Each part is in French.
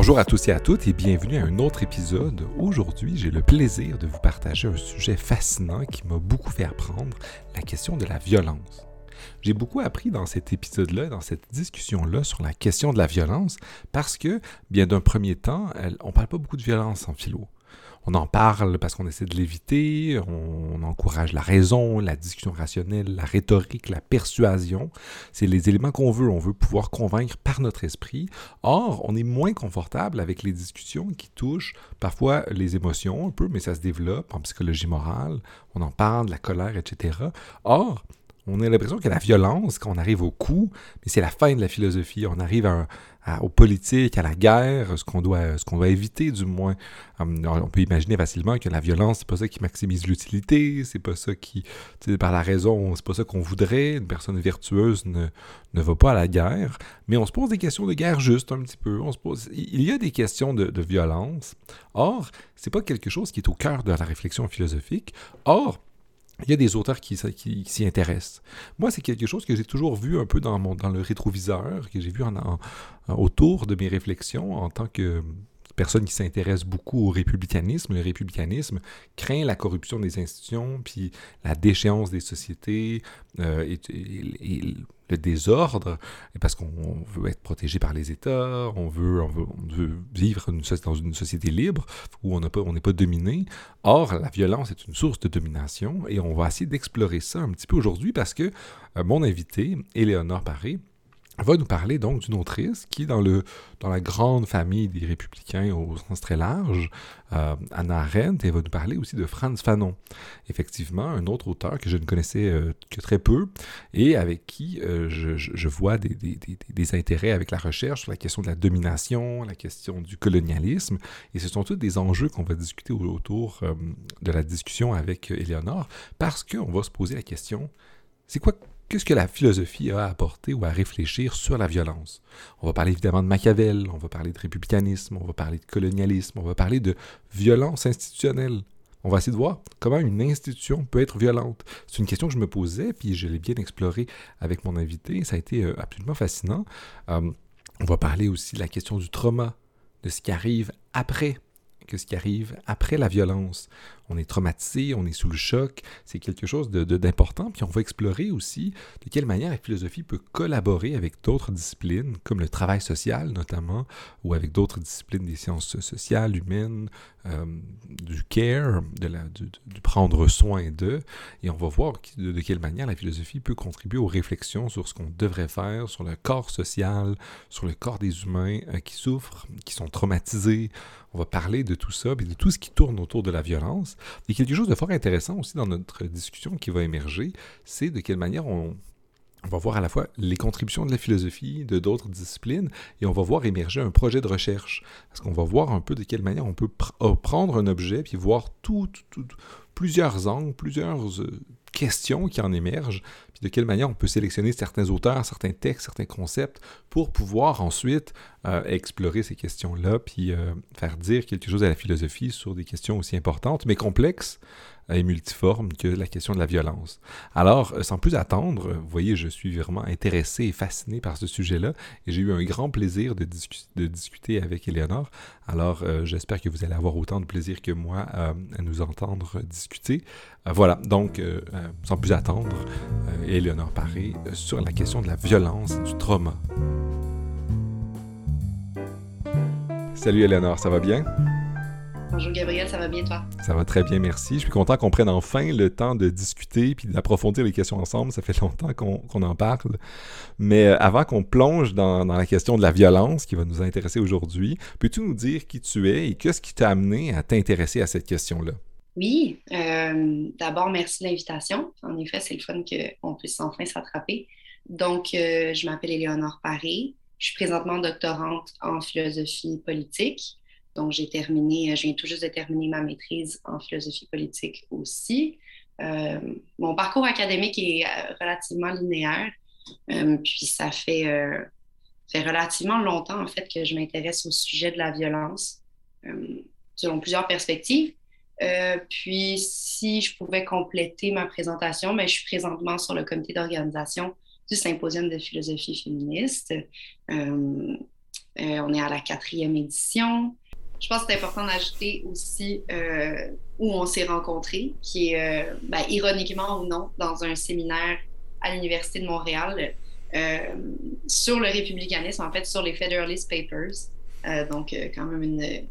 Bonjour à tous et à toutes et bienvenue à un autre épisode. Aujourd'hui, j'ai le plaisir de vous partager un sujet fascinant qui m'a beaucoup fait apprendre, la question de la violence. J'ai beaucoup appris dans cet épisode-là, dans cette discussion-là sur la question de la violence, parce que, bien d'un premier temps, on ne parle pas beaucoup de violence en philo on en parle parce qu'on essaie de l'éviter, on, encourage la raison, la discussion rationnelle, la rhétorique, la persuasion. C'est les éléments qu'on veut, on veut pouvoir convaincre par notre esprit. Or, on est moins confortable avec les discussions qui touchent parfois les émotions un peu, mais ça se développe en psychologie morale, on en parle, de la colère, etc. Or, on a l'impression que la violence, quand on arrive au coup, mais c'est la fin de la philosophie. On arrive à, aux politiques, à la guerre, ce qu'on doit, ce doit éviter du moins. Hum, on peut imaginer facilement que la violence, c'est pas ça qui maximise l'utilité, c'est pas ça qui, par la raison, c'est pas ça qu'on voudrait. Une personne vertueuse ne, ne va pas à la guerre, mais on se pose des questions de guerre juste un petit peu. On se pose, il y a des questions de, de violence. Or, c'est pas quelque chose qui est au cœur de la réflexion philosophique. Or, il y a des auteurs qui, s'y intéressent. Moi, c'est quelque chose que j'ai toujours vu un peu dans, mon, dans le rétroviseur, que j'ai vu en, autour de mes réflexions en tant que personne qui s'intéresse beaucoup au républicanisme. Le républicanisme craint la corruption des institutions, puis la déchéance des sociétés euh, et, le désordre, parce qu'on veut être protégé par les États, on veut, on veut, vivre dans une société libre où on n'est pas, pas dominé. Or, la violence est une source de domination et on va essayer d'explorer ça un petit peu aujourd'hui parce que euh, mon invité, Éléonore Paré, va nous parler donc d'une autrice qui, dans, le, dans la grande famille des républicains au sens très large, euh, Anna Arendt, et va nous parler aussi de Franz Fanon. Effectivement, un autre auteur que je ne connaissais euh, que très peu et avec qui euh, je, je, vois des, des, des, des, intérêts avec la recherche sur la question de la domination, la question du colonialisme. Et ce sont tous des enjeux qu'on va discuter autour de la discussion avec Éléonore parce qu'on va se poser la question, c'est quoi Qu'est-ce que la philosophie a à apporter ou à réfléchir sur la violence? On va parler évidemment de Machiavel, on va parler de républicanisme, on va parler de colonialisme, on va parler de violence institutionnelle. On va essayer de voir comment une institution peut être violente. C'est une question que je me posais, puis je l'ai bien explorée avec mon invité. Ça a été euh, absolument fascinant. Euh, on va parler aussi de la question du trauma, de ce qui arrive après que ce qui arrive après la violence. On est traumatisé, on est sous le choc, c'est quelque chose d'important. Puis on va explorer aussi de quelle manière la philosophie peut collaborer avec d'autres disciplines, comme le travail social notamment, ou avec d'autres disciplines des sciences sociales, humaines, euh, du care, de la, du, prendre soin d'eux. Et on va voir de, de, quelle manière la philosophie peut contribuer aux réflexions sur ce qu'on devrait faire, sur le corps social, sur le corps des humains euh, qui souffrent, qui sont traumatisés. On va parler de tout ça, et de tout ce qui tourne autour de la violence. Et quelque chose de fort intéressant aussi dans notre discussion qui va émerger, c'est de quelle manière on, va voir à la fois les contributions de la philosophie, de d'autres disciplines, et on va voir émerger un projet de recherche. Parce qu'on va voir un peu de quelle manière on peut euh, prendre un objet, puis voir tout, plusieurs angles, plusieurs euh, questions qui en émergent, puis de quelle manière on peut sélectionner certains auteurs, certains textes, certains concepts pour pouvoir ensuite euh, explorer ces questions-là, puis faire dire quelque chose à la philosophie sur des questions aussi importantes, mais complexes, et multiforme que la question de la violence. Alors, euh, sans plus attendre, vous voyez, je suis vraiment intéressé et fasciné par ce sujet-là et j'ai eu un grand plaisir de, discuter avec Eleonore. Alors, euh, j'espère que vous allez avoir autant de plaisir que moi à nous entendre discuter. Euh, voilà, donc, sans plus attendre, Eleonore Paré sur la question de la violence et du trauma. Salut Eleonore, ça va bien? Bonjour Gabriel, ça va bien toi? Ça va très bien, merci. Je suis content qu'on prenne enfin le temps de discuter puis d'approfondir les questions ensemble. Ça fait longtemps qu'on en parle. Mais euh, avant qu'on plonge dans, la question de la violence qui va nous intéresser aujourd'hui, peux-tu nous dire qui tu es et qu'est-ce qui t'a amené à t'intéresser à cette question-là? Oui, euh, d'abord, merci de l'invitation. En effet, c'est le fun qu'on puisse enfin s'attraper. Donc, euh, je m'appelle Éléonore Paré. Je suis présentement doctorante en philosophie politique. Donc, j'ai terminé, euh, je viens tout juste de terminer ma maîtrise en philosophie politique aussi. Euh, mon parcours académique est euh, relativement linéaire, puis ça fait, fait relativement longtemps, en fait, que je m'intéresse au sujet de la violence, selon plusieurs perspectives. puis, si je pouvais compléter ma présentation, mais ben, je suis présentement sur le comité d'organisation du Symposium de philosophie féministe. on est à la quatrième édition. Je pense que c'est important d'ajouter aussi où on s'est rencontrés, qui est, ben, ironiquement ou non, dans un séminaire à l'Université de Montréal sur le républicanisme, en fait, sur les Federalist Papers. donc, quand même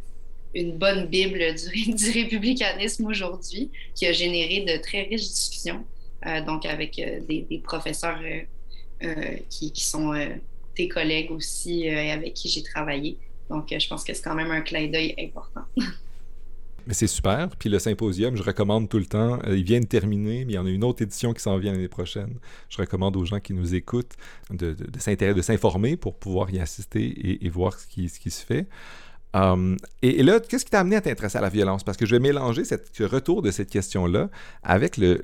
une, bonne bible du, républicanisme aujourd'hui, qui a généré de très riches discussions, euh, donc avec euh, des, professeurs euh, qui, qui, sont tes collègues aussi et avec qui j'ai travaillé. Donc, je pense que c'est quand même un clin d'œil important. Mais c'est super. Puis le symposium, je recommande tout le temps. Il vient de terminer, mais il y en a une autre édition qui s'en vient l'année prochaine. Je recommande aux gens qui nous écoutent de, de, de s'informer pour pouvoir y assister et, voir ce qui, se fait. Um, et, là, qu'est-ce qui t'a amené à t'intéresser à la violence? Parce que je vais mélanger ce retour de cette question-là avec le,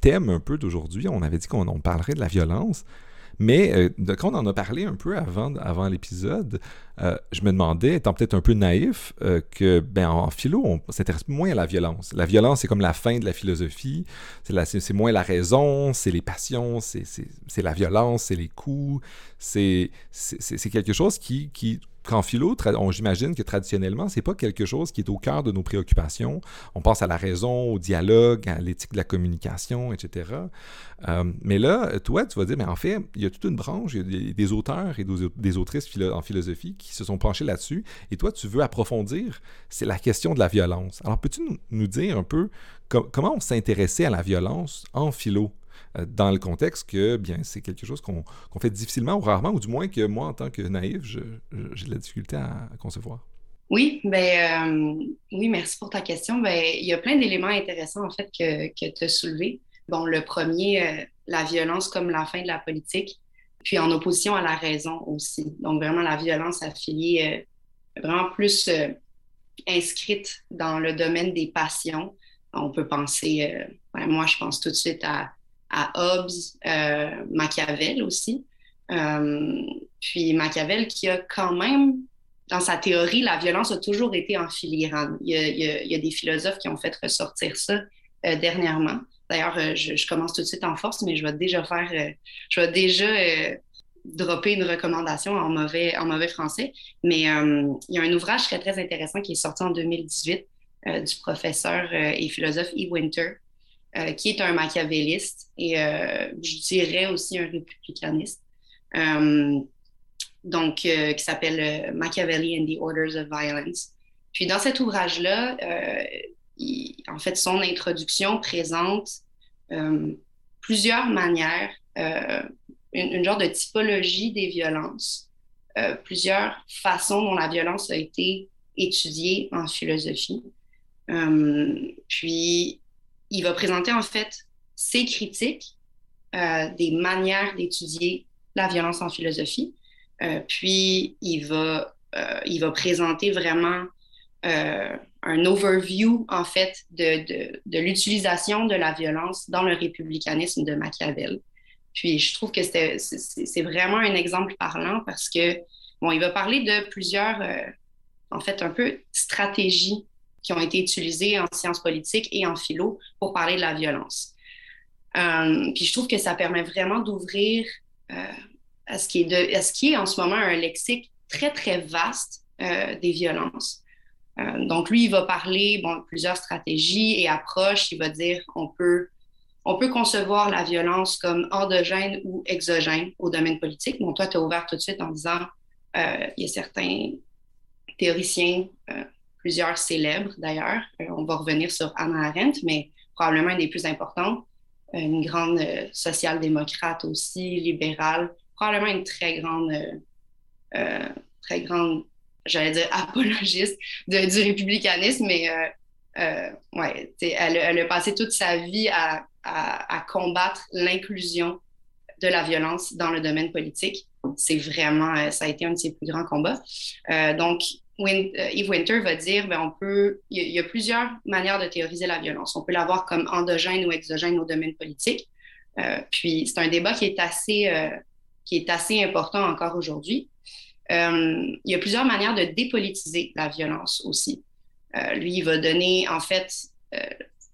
thème un peu d'aujourd'hui. On avait dit qu'on parlerait de la violence. Mais euh, quand on en a parlé un peu avant, l'épisode, euh, je me demandais, étant peut-être un peu naïf, euh, que ben, en philo, on s'intéresse moins à la violence. La violence, c'est comme la fin de la philosophie. C'est moins la raison, c'est les passions, c'est la violence, c'est les coups. C'est quelque chose qui qu'en philo, j'imagine que traditionnellement, c'est pas quelque chose qui est au cœur de nos préoccupations. On pense à la raison, au dialogue, à l'éthique de la communication, etc. Euh, mais là, toi, tu vas dire, mais en fait, il y a toute une branche, il y a des, auteurs et des, autrices en philosophie qui se sont penchés là-dessus. Et toi, tu veux approfondir, c'est la question de la violence. Alors, peux-tu nous, dire un peu comment on s'intéressait à la violence en philo? Euh, dans le contexte que bien c'est quelque chose qu'on fait difficilement ou rarement, ou du moins que moi, en tant que naïf, j'ai de la difficulté à, concevoir. Oui, ben, euh, oui, merci pour ta question. Ben, il y a plein d'éléments intéressants en fait que, que tu as soulevés. Bon, le premier, euh, la violence comme la fin de la politique, puis en opposition à la raison aussi. Donc vraiment la violence affiliée, vraiment plus inscrite dans le domaine des passions. On peut penser, moi je pense tout de suite à à Hobbes, euh, Machiavel aussi. Euh, puis Machiavel qui a quand même, dans sa théorie, la violence a toujours été en filigrane. Il y a, des philosophes qui ont fait ressortir ça euh, dernièrement. D'ailleurs, je, commence tout de suite en force, mais je vais déjà faire, je vais déjà dropper une recommandation en mauvais, en mauvais français. Mais il y a un ouvrage très, très intéressant qui est sorti en 2018 du professeur et philosophe E. Winter, euh, qui est un machiavéliste et euh, je dirais aussi un républicaniste. Euh, donc, qui s'appelle Machiavelli and the Orders of Violence. Puis dans cet ouvrage-là, en fait, son introduction présente plusieurs manières, une, une, genre de typologie des violences, plusieurs façons dont la violence a été étudiée en philosophie. puis il va présenter en fait ses critiques euh, des manières d'étudier la violence en philosophie. Euh, puis il va, euh, il va présenter vraiment un overview en fait de, de, de l'utilisation de la violence dans le républicanisme de Machiavel. Puis je trouve que c'est vraiment un exemple parlant parce que, bon, il va parler de plusieurs, en fait, un peu stratégies qui ont été utilisés en sciences politiques et en philo pour parler de la violence. Euh, puis je trouve que ça permet vraiment d'ouvrir euh, à, ce qui est à ce qui est en ce moment un lexique très, très vaste euh, des violences. donc lui, il va parler bon, plusieurs stratégies et approches. Il va dire on peut, on peut concevoir la violence comme endogène ou exogène au domaine politique. Bon, toi, tu as ouvert tout de suite en disant il y a certains théoriciens plusieurs célèbres d'ailleurs. Euh, on va revenir sur Anna Arendt, mais probablement une des plus importantes, euh, une grande euh, social-démocrate aussi, libérale, probablement une très grande, très grande, j'allais dire apologiste du républicanisme, mais ouais, elle, a passé toute sa vie à, à, à combattre l'inclusion de la violence dans le domaine politique. C'est vraiment, ça a été un de ses plus grands combats. donc, Yves Winter va dire, ben, on peut, il y, a plusieurs manières de théoriser la violence. On peut l'avoir comme endogène ou exogène au domaine politique. Euh, puis c'est un débat qui est assez, euh, qui est assez important encore aujourd'hui. il y a plusieurs manières de dépolitiser la violence aussi. lui, il va donner, en fait,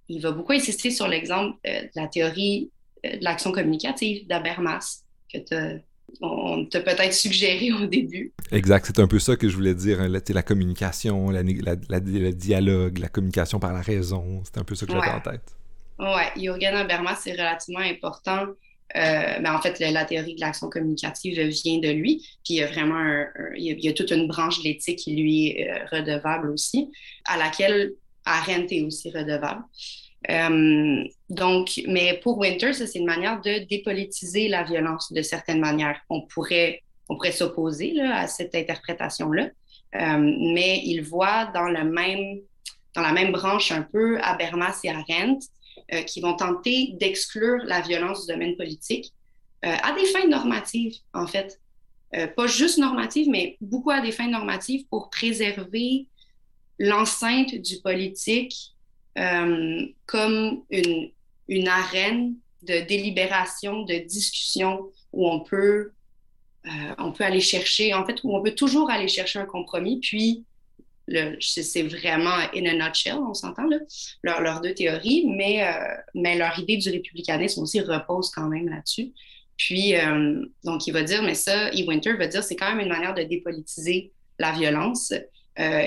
il va beaucoup insister sur l'exemple de la théorie de l'action communicative d'Habermas, que tu as on t'a peut-être suggéré au début. Exact, c'est un peu ça que je voulais dire. Hein, la communication, le dialogue, la communication par la raison, c'est un peu ça que j'avais en tête. Oui, Jürgen Habermas, c'est relativement important. Euh, ben, en fait, la, théorie de l'action communicative vient de lui. Puis il y a vraiment il, y a, toute une branche de l'éthique qui lui est euh, redevable aussi, à laquelle Arendt est aussi redevable. Euh, donc, mais pour Winter, c'est une manière de dépolitiser la violence de certaines manières. On pourrait, on pourrait s'opposer à cette interprétation-là, euh, mais il voit dans, le même, dans la même branche un peu Habermas et Arendt euh, qui vont tenter d'exclure la violence du domaine politique à des fins normatives, en fait. pas juste normatives, mais beaucoup à des fins normatives pour préserver l'enceinte du politique euh, comme une, une arène de délibération, de discussion où on peut, euh, on peut aller chercher, en fait, où on peut toujours aller chercher un compromis. Puis, c'est vraiment in a nutshell, on s'entend, leurs leur deux théories, mais, euh, mais leur idée du républicanisme aussi repose quand même là-dessus. Puis, donc, il va dire, mais ça, E. Winter va dire, c'est quand même une manière de dépolitiser la violence,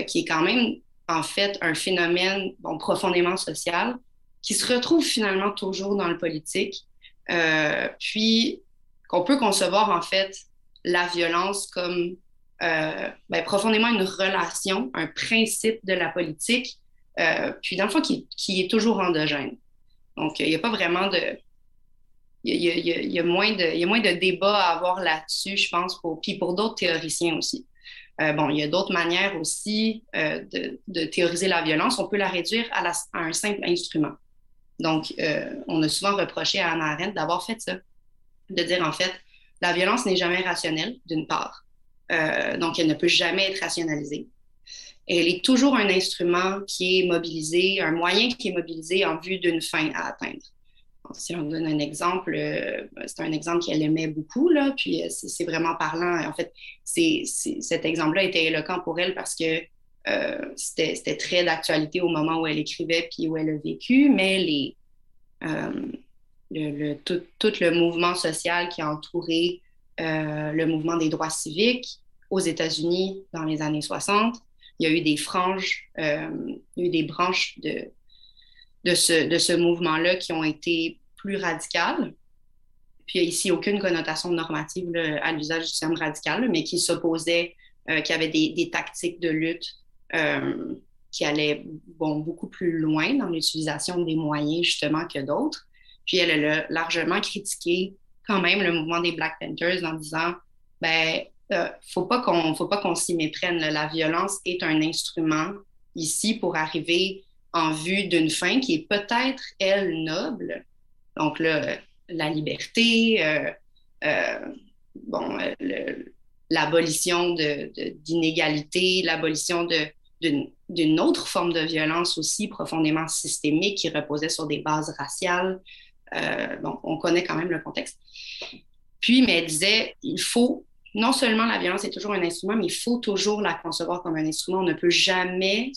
qui est quand même en fait un phénomène profondément social qui se retrouve finalement toujours dans le politique, euh, puis qu'on peut concevoir en fait la violence comme euh, ben, profondément une relation, un principe de la politique, euh, puis dans le fond qui, est toujours endogène. Donc il n'y a pas vraiment de... Il y, a, moins de, il de débats à avoir là-dessus, je pense, puis pour d'autres théoriciens aussi. Euh, bon, il y a d'autres manières aussi euh, de, théoriser la violence. On peut la réduire à, un simple instrument. Donc, euh, on a souvent reproché à Anna Arendt d'avoir fait ça, de dire en fait, la violence n'est jamais rationnelle, d'une part. donc, elle ne peut jamais être rationalisée. elle est toujours un instrument qui est mobilisé, un moyen qui est mobilisé en vue d'une fin à atteindre si on donne un exemple, euh, c'est un exemple qu'elle aimait beaucoup, là, puis euh, c'est vraiment parlant. En fait, cet exemple-là était éloquent pour elle parce que euh, c'était très d'actualité au moment où elle écrivait puis où elle a vécu, mais les, le, tout, le mouvement social qui a entouré le mouvement des droits civiques aux États-Unis dans les années 60, il y a eu des franges, il y a eu des branches de, de ce, de ce mouvement-là qui ont été plus radicales. Puis il n'y a ici aucune connotation normative à l'usage du terme radical, mais qui s'opposaient, euh, qui avaient des, des, tactiques de lutte euh, qui allaient bon, beaucoup plus loin dans l'utilisation des moyens justement que d'autres. Puis elle a largement critiqué quand même le mouvement des Black Panthers en disant ben euh, faut pas qu'on faut pas qu'on s'y méprenne. La violence est un instrument ici pour arriver en vue d'une fin qui est peut-être, elle, noble. Donc là, la liberté, euh, euh, bon, l'abolition d'inégalités, l'abolition d'une autre forme de violence aussi profondément systémique qui reposait sur des bases raciales. Euh, bon, on connaît quand même le contexte. Puis, mais elle disait, il faut non seulement la violence est toujours un instrument, mais il faut toujours la concevoir comme un instrument. On ne peut jamais,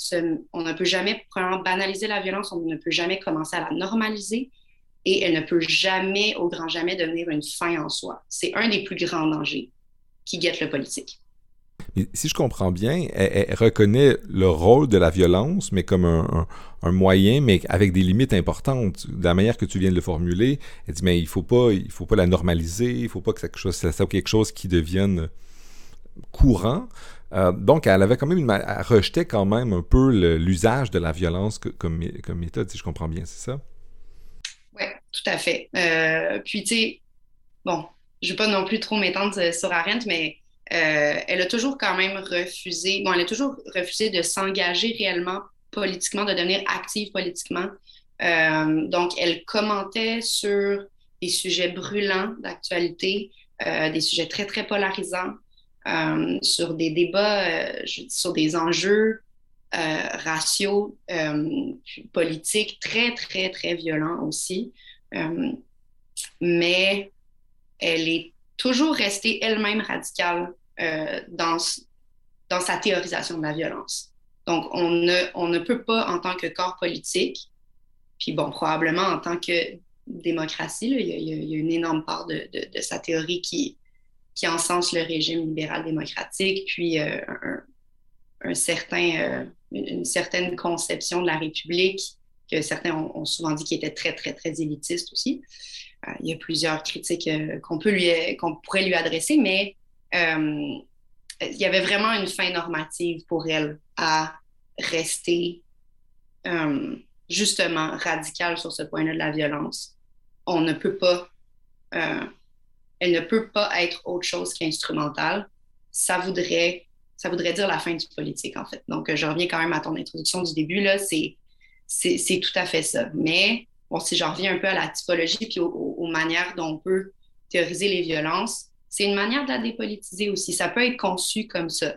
on ne peut jamais banaliser la violence, on ne peut jamais commencer à la normaliser et elle ne peut jamais, au grand jamais, devenir une fin en soi. C'est un des plus grands dangers qui guette le politique. Mais si je comprends bien, elle, reconnaît le rôle de la violence, mais comme un, moyen, mais avec des limites importantes. De la manière que tu viens de le formuler, elle dit, mais il faut pas, il faut pas la normaliser, il faut pas que ça, soit quelque chose qui devienne courant. Euh, donc, elle avait quand même une, elle rejetait quand même un peu l'usage de la violence comme, méthode, si je comprends bien, c'est ça? Oui, tout à fait. Euh, puis, tu sais, bon, je ne vais pas non plus trop m'étendre sur Arendt, mais euh, elle a toujours quand même refusé, bon, elle a toujours refusé de s'engager réellement politiquement, de devenir active politiquement. Euh, donc, elle commentait sur des sujets brûlants d'actualité, euh, des sujets très, très polarisants, sur des débats, sur des enjeux raciaux, politiques très, très, très violents aussi. mais elle est toujours rester elle-même radicale euh, dans, dans sa théorisation de la violence. Donc, on ne, on ne peut pas, en tant que corps politique, puis bon, probablement en tant que démocratie, il, y a, une énorme part de, de, sa théorie qui, qui encensent le régime libéral-démocratique, puis un, un, certain, une certaine conception de la République que certains ont, souvent dit qu'il était très, très, très élitiste aussi. Il y a plusieurs critiques qu'on peut lui, qu'on pourrait lui adresser, mais il y avait vraiment une fin normative pour elle à rester euh, justement radicale sur ce point-là de la violence. On ne peut pas, euh, elle ne peut pas être autre chose qu'instrumentale. Ça voudrait, ça voudrait dire la fin du politique, en fait. Donc, je reviens quand même à ton introduction du début, là, c'est, c'est, tout à fait ça. Mais, bon, si j'en reviens un peu à la typologie puis aux manières dont on peut théoriser les violences, c'est une manière de la dépolitiser aussi. Ça peut être conçu comme ça.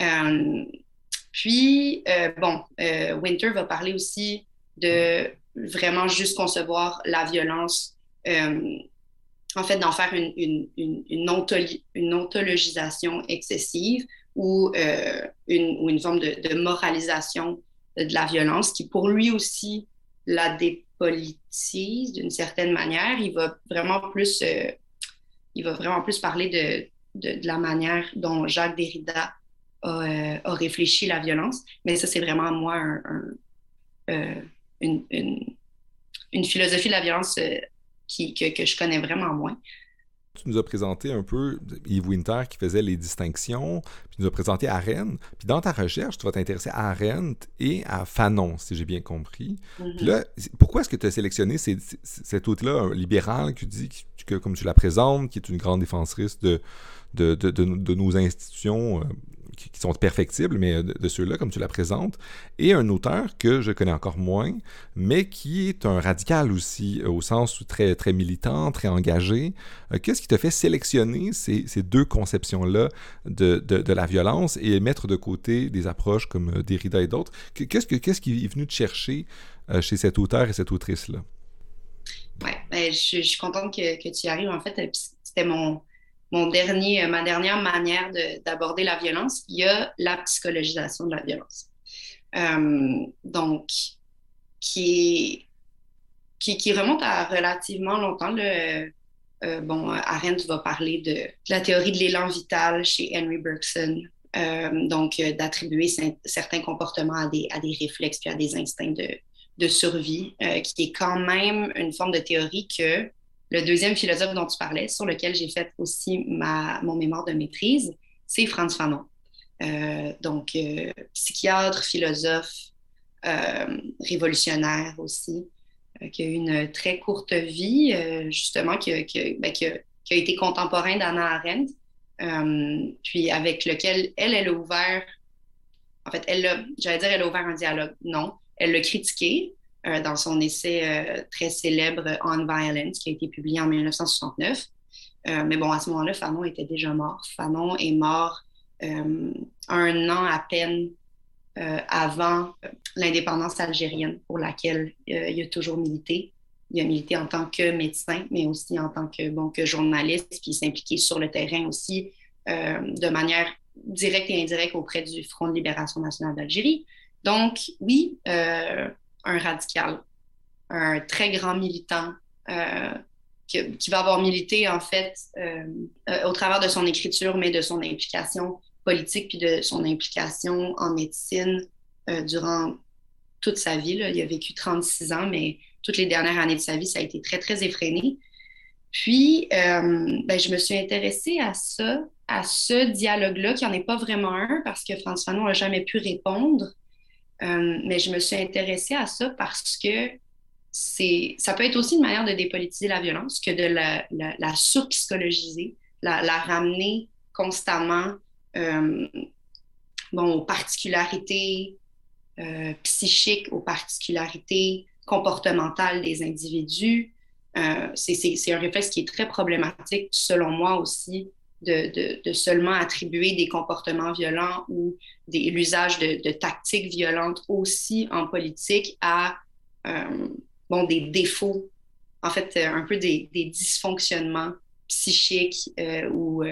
Euh, puis, euh, bon, euh, Winter va parler aussi de vraiment juste concevoir la violence, en fait, d'en faire une, une, une, ontologisation excessive ou, une, ou une forme de, de, moralisation de la violence qui, pour lui aussi, la dépolitise d'une certaine manière. Il va vraiment plus plus parler de, la manière dont Jacques Derrida a, euh, a, réfléchi la violence. Mais ça, c'est vraiment, moi, euh, une, philosophie de la violence euh, que, je connais vraiment moins. Tu nous as présenté un peu Yves Winter qui faisait les distinctions, puis tu nous as présenté Arendt. Puis dans ta recherche, tu vas t'intéresser à Arendt et à Fanon, si j'ai bien compris. Mm-hmm. Puis là, pourquoi est-ce que tu as sélectionné cet autre-là, libéral, qui dit que, comme tu la présentes, qui est une grande défensrice de, de, de, de nos institutions, euh, qui, sont perfectibles, mais de, ceux-là, comme tu la présentes, et un auteur que je connais encore moins, mais qui est un radical aussi, au sens très, très militant, très engagé. Euh, qu'est-ce qui te fait sélectionner ces, ces deux conceptions-là de, de, la violence et mettre de côté des approches comme euh, Derrida et d'autres? Qu'est-ce, que, qu'est-ce qui est venu te chercher euh, chez cet auteur et cette autrice-là? Oui, ben, je, je, suis contente que, que tu y arrives. En fait, c'était mon, mon dernier, euh, ma dernière manière d'aborder la violence, il y a la psychologisation de la violence. Euh, donc, qui, qui, remonte à relativement longtemps. Euh, bon, Arendt va parler de, la théorie de l'élan vital chez Henry Bergson, donc d'attribuer certains comportements à des, à des réflexes puis à des instincts de, de survie, qui est quand même une forme de théorie que le deuxième philosophe dont tu parlais, sur lequel j'ai fait aussi ma, mon mémoire de maîtrise, c'est Franz Fanon. Euh, donc, euh, psychiatre, philosophe, euh, révolutionnaire aussi, qui a eu une très courte vie, justement, qui, ben, qui, a, été contemporain d'Anna Arendt, puis avec lequel elle, elle a ouvert, en fait, elle j'allais dire, elle a ouvert un dialogue. Non, elle l'a critiqué, euh, dans son essai euh, très célèbre On Violence, qui a été publié en 1969. Euh, mais bon, à ce moment-là, Fanon était déjà mort. Fanon est mort un an à peine avant l'indépendance algérienne, pour laquelle il a toujours milité. Il a milité en tant que médecin, mais aussi en tant que, bon, que journaliste, puis il s'impliquait sur le terrain aussi de manière directe et indirecte auprès du Front de libération nationale d'Algérie. Donc, oui, euh, un radical, un très grand militant euh, qui, va avoir milité en fait euh, euh, au travers de son écriture, mais de son implication politique puis de son implication en médecine durant toute sa vie. Il a vécu 36 ans, mais toutes les dernières années de sa vie, ça a été très, très effréné. Puis, ben, je me suis intéressée à ça, à ce dialogue-là, qui n'en est pas vraiment un, parce que François Fanon n'a jamais pu répondre. Euh, mais je me suis intéressée à ça parce que c'est, ça peut être aussi une manière de dépolitiser la violence que de la, la, la surpsychologiser, la, ramener constamment euh, bon, aux particularités euh, psychiques, aux particularités comportementales des individus. c'est, un réflexe qui est très problématique, selon moi aussi, de, seulement attribuer des comportements violents ou l'usage de, tactiques violentes aussi en politique à euh, bon, des défauts, en fait, euh, un peu des, dysfonctionnements psychiques euh, ou,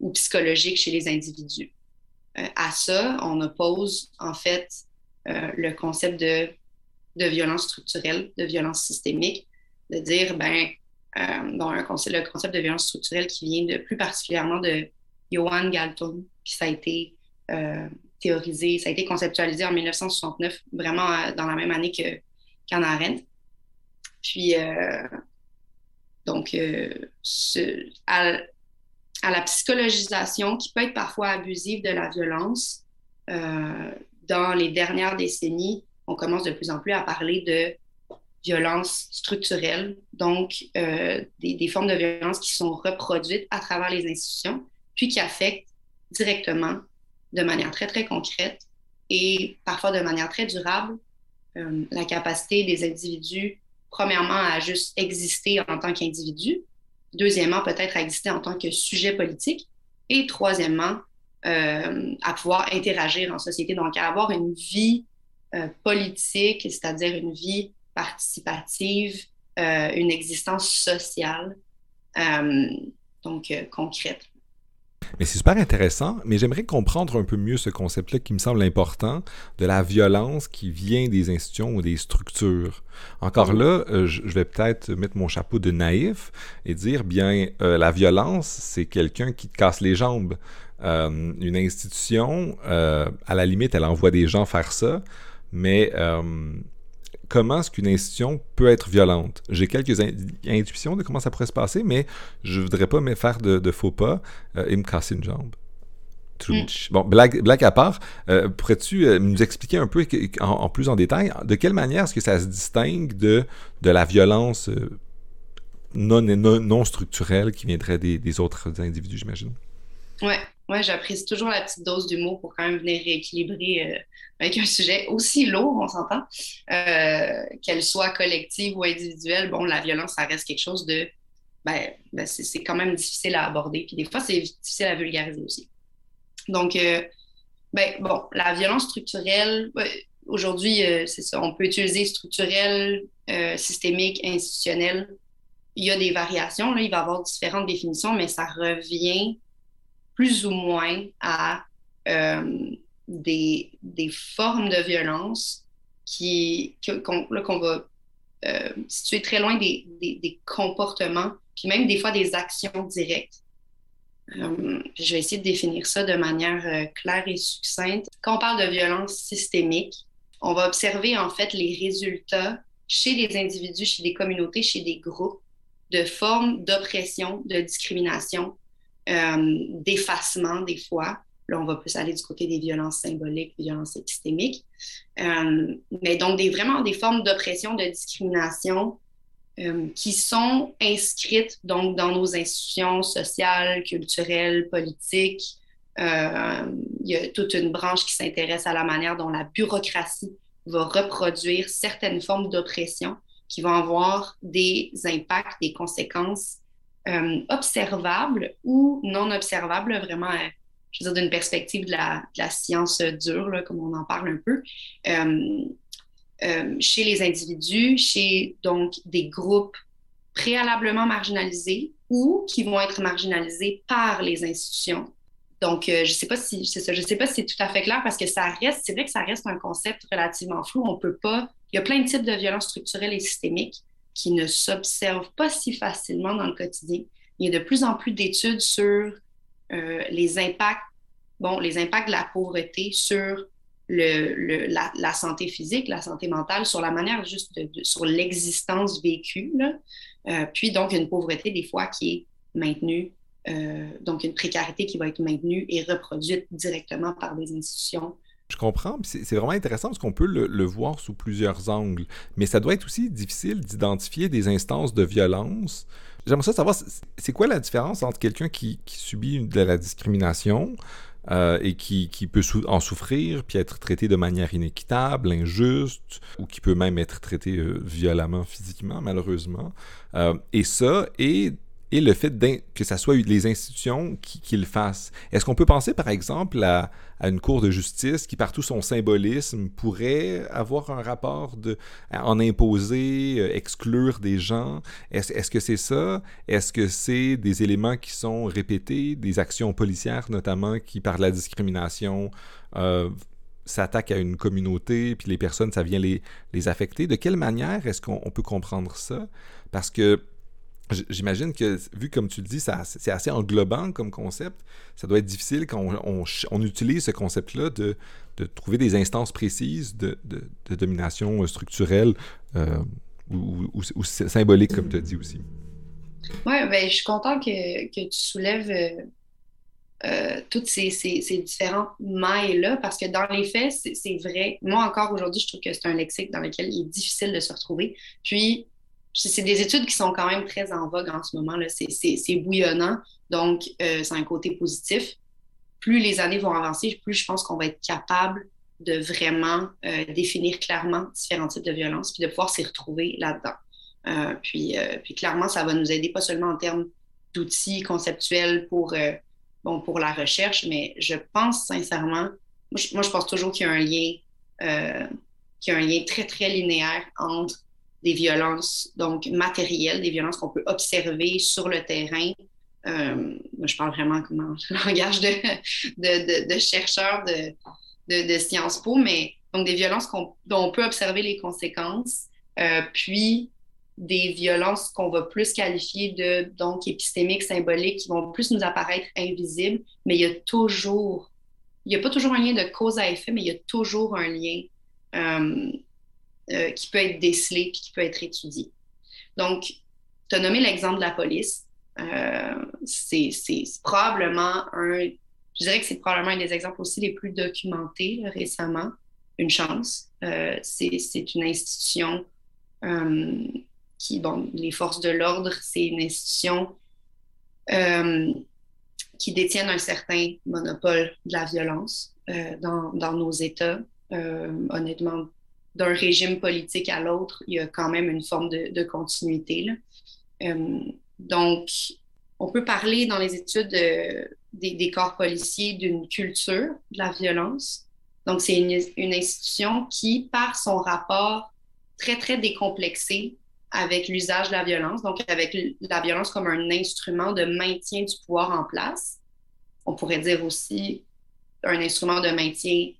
ou, psychologiques chez les individus. à ça, on oppose en fait le concept de, de violence structurelle, de violence systémique, de dire, ben, dont un concept, le concept de violence structurelle qui vient de plus particulièrement de Johan Galton, puis ça a été théorisé, ça a été conceptualisé en 1969, vraiment dans la même année que qu'Anna Arendt. Puis, donc, à, la psychologisation qui peut être parfois abusive de la violence, dans les dernières décennies, on commence de plus en plus à parler de violence structurelle, donc euh, des, formes de violence qui sont reproduites à travers les institutions, puis qui affectent directement, de manière très, très concrète et parfois de manière très durable, euh, la capacité des individus, premièrement, à juste exister en tant qu'individu, deuxièmement, peut-être à exister en tant que sujet politique, et troisièmement, euh, à pouvoir interagir en société, donc à avoir une vie politique, c'est-à-dire une vie participative, euh, une existence sociale, donc concrète. Mais c'est super intéressant, mais j'aimerais comprendre un peu mieux ce concept-là qui me semble important, de la violence qui vient des institutions ou des structures. Encore là, je vais peut-être mettre mon chapeau de naïf et dire, bien, la violence, c'est quelqu'un qui te casse les jambes. Euh, une institution, euh, à la limite, elle envoie des gens faire ça, mais euh, comment est-ce qu'une institution peut être violente? J'ai quelques intuitions de comment ça pourrait se passer, mais je voudrais pas me faire de, faux pas et me casser une jambe. Mm. Bon, blague, à part, pourrais-tu nous expliquer un peu en, plus en détail de quelle manière est-ce que ça se distingue de, de la violence non, non, structurelle qui viendrait des, des autres individus, j'imagine? Ouais, ouais, j'apprécie toujours la petite dose d'humour pour quand même venir rééquilibrer euh, avec un sujet aussi lourd, on s'entend, euh, qu'elle soit collective ou individuelle. Bon, la violence, ça reste quelque chose de. Ben, ben c'est quand même difficile à aborder. Puis des fois, c'est difficile à vulgariser aussi. Donc, euh, ben, bon, la violence structurelle, aujourd'hui, c'est ça, on peut utiliser structurelle, systémique, institutionnelle. Il y a des variations, là, il va y avoir différentes définitions, mais ça revient plus ou moins à euh, des, des, formes de violence qui, qu'on, va euh, situer très loin des, des, comportements, puis même des fois des actions directes. Euh, je vais essayer de définir ça de manière claire et succincte. Quand on parle de violence systémique, on va observer en fait les résultats chez des individus, chez des communautés, chez des groupes de formes d'oppression, de discrimination, euh, d'effacement des fois. Là, on va plus aller du côté des violences symboliques, des violences systémiques. Euh, mais donc, des, vraiment des formes d'oppression, de discrimination euh, qui sont inscrites donc, dans nos institutions sociales, culturelles, politiques. il y a toute une branche qui s'intéresse à la manière dont la bureaucratie va reproduire certaines formes d'oppression qui vont avoir des impacts, des conséquences euh, observable ou non observable, vraiment, euh, je veux dire, d'une perspective de la, science dure, comme on en parle un peu, euh, chez les individus, chez donc des groupes préalablement marginalisés ou qui vont être marginalisés par les institutions. Donc, je ne sais pas si c'est ça, je sais pas si c'est tout à fait clair parce que ça reste, c'est vrai que ça reste un concept relativement flou. On peut pas, il y a plein de types de violences structurelles et systémiques qui ne s'observent pas si facilement dans le quotidien. Il y a de plus en plus d'études sur euh, les impacts, bon, les impacts de la pauvreté sur la, santé physique, la santé mentale, sur la manière juste de, sur l'existence vécue. Euh, puis donc une pauvreté des fois qui est maintenue, euh, donc une précarité qui va être maintenue et reproduite directement par des institutions je comprends, c'est vraiment intéressant parce qu'on peut le, voir sous plusieurs angles, mais ça doit être aussi difficile d'identifier des instances de violence. J'aimerais savoir, c'est quoi la différence entre quelqu'un qui, subit de la discrimination euh, et qui, peut en souffrir, puis être traité de manière inéquitable, injuste, ou qui peut même être traité euh, violemment physiquement, malheureusement, euh, et ça, et le fait que ce soit les institutions qui, le fassent. Est-ce qu'on peut penser, par exemple, à, une cour de justice qui, par tout son symbolisme, pourrait avoir un rapport de en imposer, euh, exclure des gens? Est-ce que c'est ça? Est-ce que c'est des éléments qui sont répétés, des actions policières notamment, qui, par la discrimination, euh, s'attaquent à une communauté, puis les personnes, ça vient les, les affecter? De quelle manière est-ce qu'on peut comprendre ça? Parce que J'imagine que, vu comme tu le dis, c'est assez englobant comme concept, ça doit être difficile quand on, utilise ce concept-là de, trouver des instances précises de, domination structurelle euh, ou, symbolique, comme tu as dit aussi. Oui, ben, je suis content que, tu soulèves euh, euh, toutes ces, ces, ces différentes mailles-là, parce que dans les faits, c'est vrai. Moi, encore aujourd'hui, je trouve que c'est un lexique dans lequel il est difficile de se retrouver. Puis, c'est des études qui sont quand même très en vogue en ce moment. C'est bouillonnant, donc euh, c'est un côté positif. Plus les années vont avancer, plus je pense qu'on va être capable de vraiment euh, définir clairement différents types de violences, puis de pouvoir s'y retrouver là-dedans. Euh, puis, puis clairement, ça va nous aider pas seulement en termes d'outils conceptuels pour, bon, pour la recherche, mais je pense sincèrement, moi je, pense toujours qu'il y a un lien, qu'il y a un lien très, très linéaire entre des violences donc matérielles, des violences qu'on peut observer sur le terrain. Euh, je parle vraiment comme un langage de, de, de, chercheur de, Sciences Po, mais donc des violences dont on peut observer les conséquences, euh, puis des violences qu'on va plus qualifier de donc épistémiques, symboliques, qui vont plus nous apparaître invisibles, mais il y a toujours, il n'y a pas toujours un lien de cause à effet, mais il y a toujours un lien. Euh, euh, qui peut être décelé et qui peut être étudié. Donc, tu as nommé l'exemple de la police. Euh, c'est probablement un, je dirais que c'est probablement un des exemples aussi les plus documentés récemment. Une chance. Euh, c'est une institution qui, bon, les forces de l'ordre, c'est une institution qui détiennent un certain monopole de la violence dans, dans, nos États. honnêtement, d'un régime politique à l'autre, il y a quand même une forme de, continuité. Euh, donc, on peut parler dans les études des, corps policiers d'une culture de la violence. Donc, c'est une, institution qui, par son rapport très, très décomplexé avec l'usage de la violence, donc avec la violence comme un instrument de maintien du pouvoir en place, on pourrait dire aussi un instrument de maintien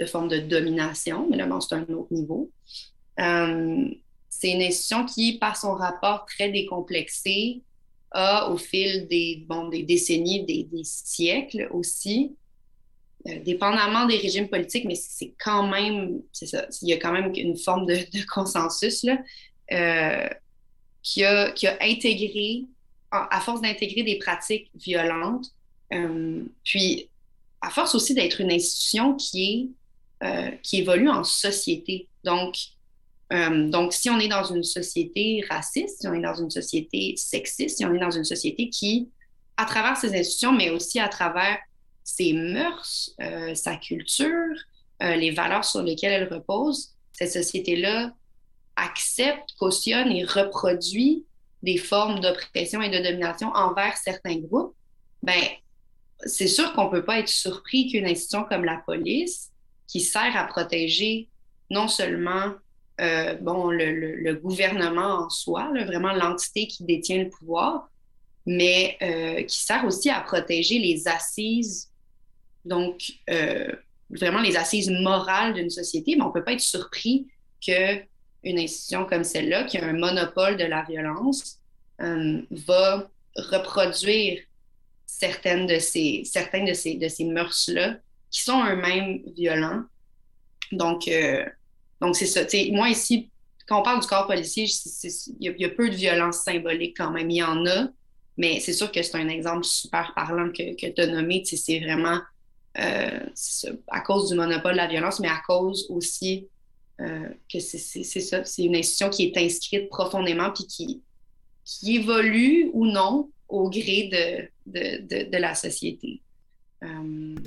de forme de domination, mais là, c'est un autre niveau. Euh, c'est une institution qui, par son rapport très décomplexé, a, au fil des, bon, des décennies, des, siècles aussi, euh, dépendamment des régimes politiques, mais c'est quand même, c'est ça, il y a quand même une forme de, consensus là, euh, qui, a, qui a intégré, à force d'intégrer des pratiques violentes, puis à force aussi d'être une institution qui est euh, qui évolue en société. Donc, euh, donc, si on est dans une société raciste, si on est dans une société sexiste, si on est dans une société qui, à travers ses institutions, mais aussi à travers ses mœurs, euh, sa culture, les valeurs sur lesquelles elle repose, cette société-là accepte, cautionne et reproduit des formes d'oppression et de domination envers certains groupes, ben, c'est sûr qu'on ne peut pas être surpris qu'une institution comme la police qui sert à protéger non seulement euh, bon, le, gouvernement en soi, vraiment l'entité qui détient le pouvoir, mais euh, qui sert aussi à protéger les assises, donc euh, vraiment les assises morales d'une société. Mais on ne peut pas être surpris qu'une institution comme celle-là, qui a un monopole de la violence, va reproduire certaines de ces, certaines de ces, de ces mœurs-là qui sont eux-mêmes violents. Donc, euh, donc c'est ça. moi, ici, quand on parle du corps policier, il y, a peu de violence symbolique quand même. Il y en a, mais c'est sûr que c'est un exemple super parlant que, que tu as nommé. C'est vraiment euh, à cause du monopole de la violence, mais à cause aussi euh, que c'est ça. C'est une institution qui est inscrite profondément puis qui, qui évolue ou non au gré de, de, de, de la société. Euh,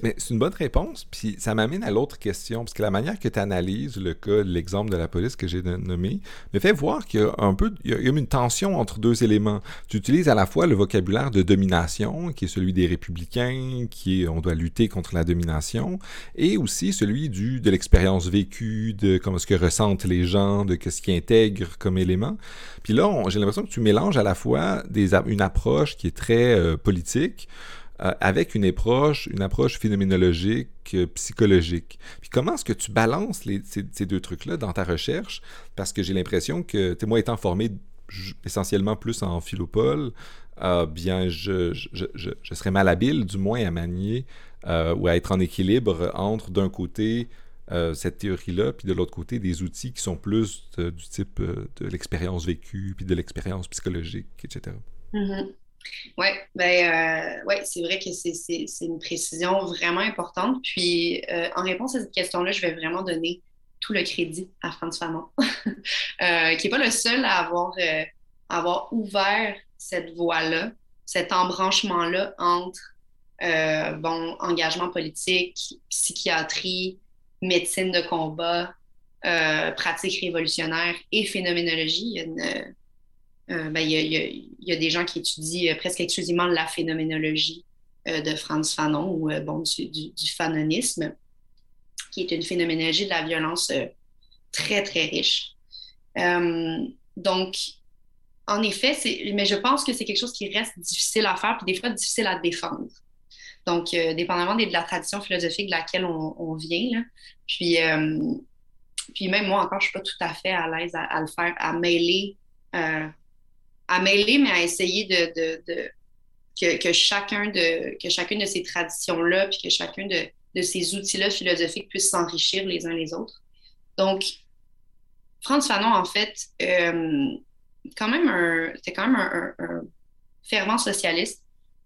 Mais c'est une bonne réponse, puis ça m'amène à l'autre question, parce que la manière que tu analyses le cas, l'exemple de la police que j'ai nommé, me fait voir qu'il y a un peu, il y a une tension entre deux éléments. Tu utilises à la fois le vocabulaire de domination, qui est celui des républicains, qui est, on doit lutter contre la domination, et aussi celui du, de l'expérience vécue, de comment ce que ressentent les gens, de ce qui intègre comme élément. Puis là, j'ai l'impression que tu mélanges à la fois des, une approche qui est très euh, politique, euh, avec une approche, une approche phénoménologique, euh, psychologique. Puis comment est-ce que tu balances ces, deux trucs-là dans ta recherche? Parce que j'ai l'impression que, moi étant formé essentiellement plus en philopole, euh, bien, je, je, je, je, serais malhabile, du moins, à manier ou à être en équilibre entre, d'un côté, cette théorie-là, puis de l'autre côté, des outils qui sont plus du type de l'expérience vécue, puis de l'expérience psychologique, etc. Oui, ben, ouais, c'est vrai que c'est une précision vraiment importante. Puis, en réponse à cette question-là, je vais vraiment donner tout le crédit à Franz Fanon, qui n'est pas le seul à avoir, avoir ouvert cette voie-là, cet embranchement-là entre euh, bon, engagement politique, psychiatrie, médecine de combat, euh, pratique révolutionnaire et phénoménologie. Il y, a euh, ben, il, y a, des gens qui étudient presque exclusivement la phénoménologie de Franz Fanon ou bon, du, fanonisme, qui est une phénoménologie de la violence très, très riche. donc, en effet, mais je pense que c'est quelque chose qui reste difficile à faire, puis des fois difficile à défendre. Donc, euh, dépendamment de la tradition philosophique de laquelle on, vient. Puis, euh, puis même moi encore, je ne suis pas tout à fait à l'aise à, le faire, à mêler, euh, à mêler, mais à essayer de, que, chacun de que chacune de ces traditions-là, puis que chacun de, de ces outils-là philosophiques puisse s'enrichir les uns les autres. Donc, Franz Fanon, en fait, quand même un, c'était quand même un, fervent socialiste,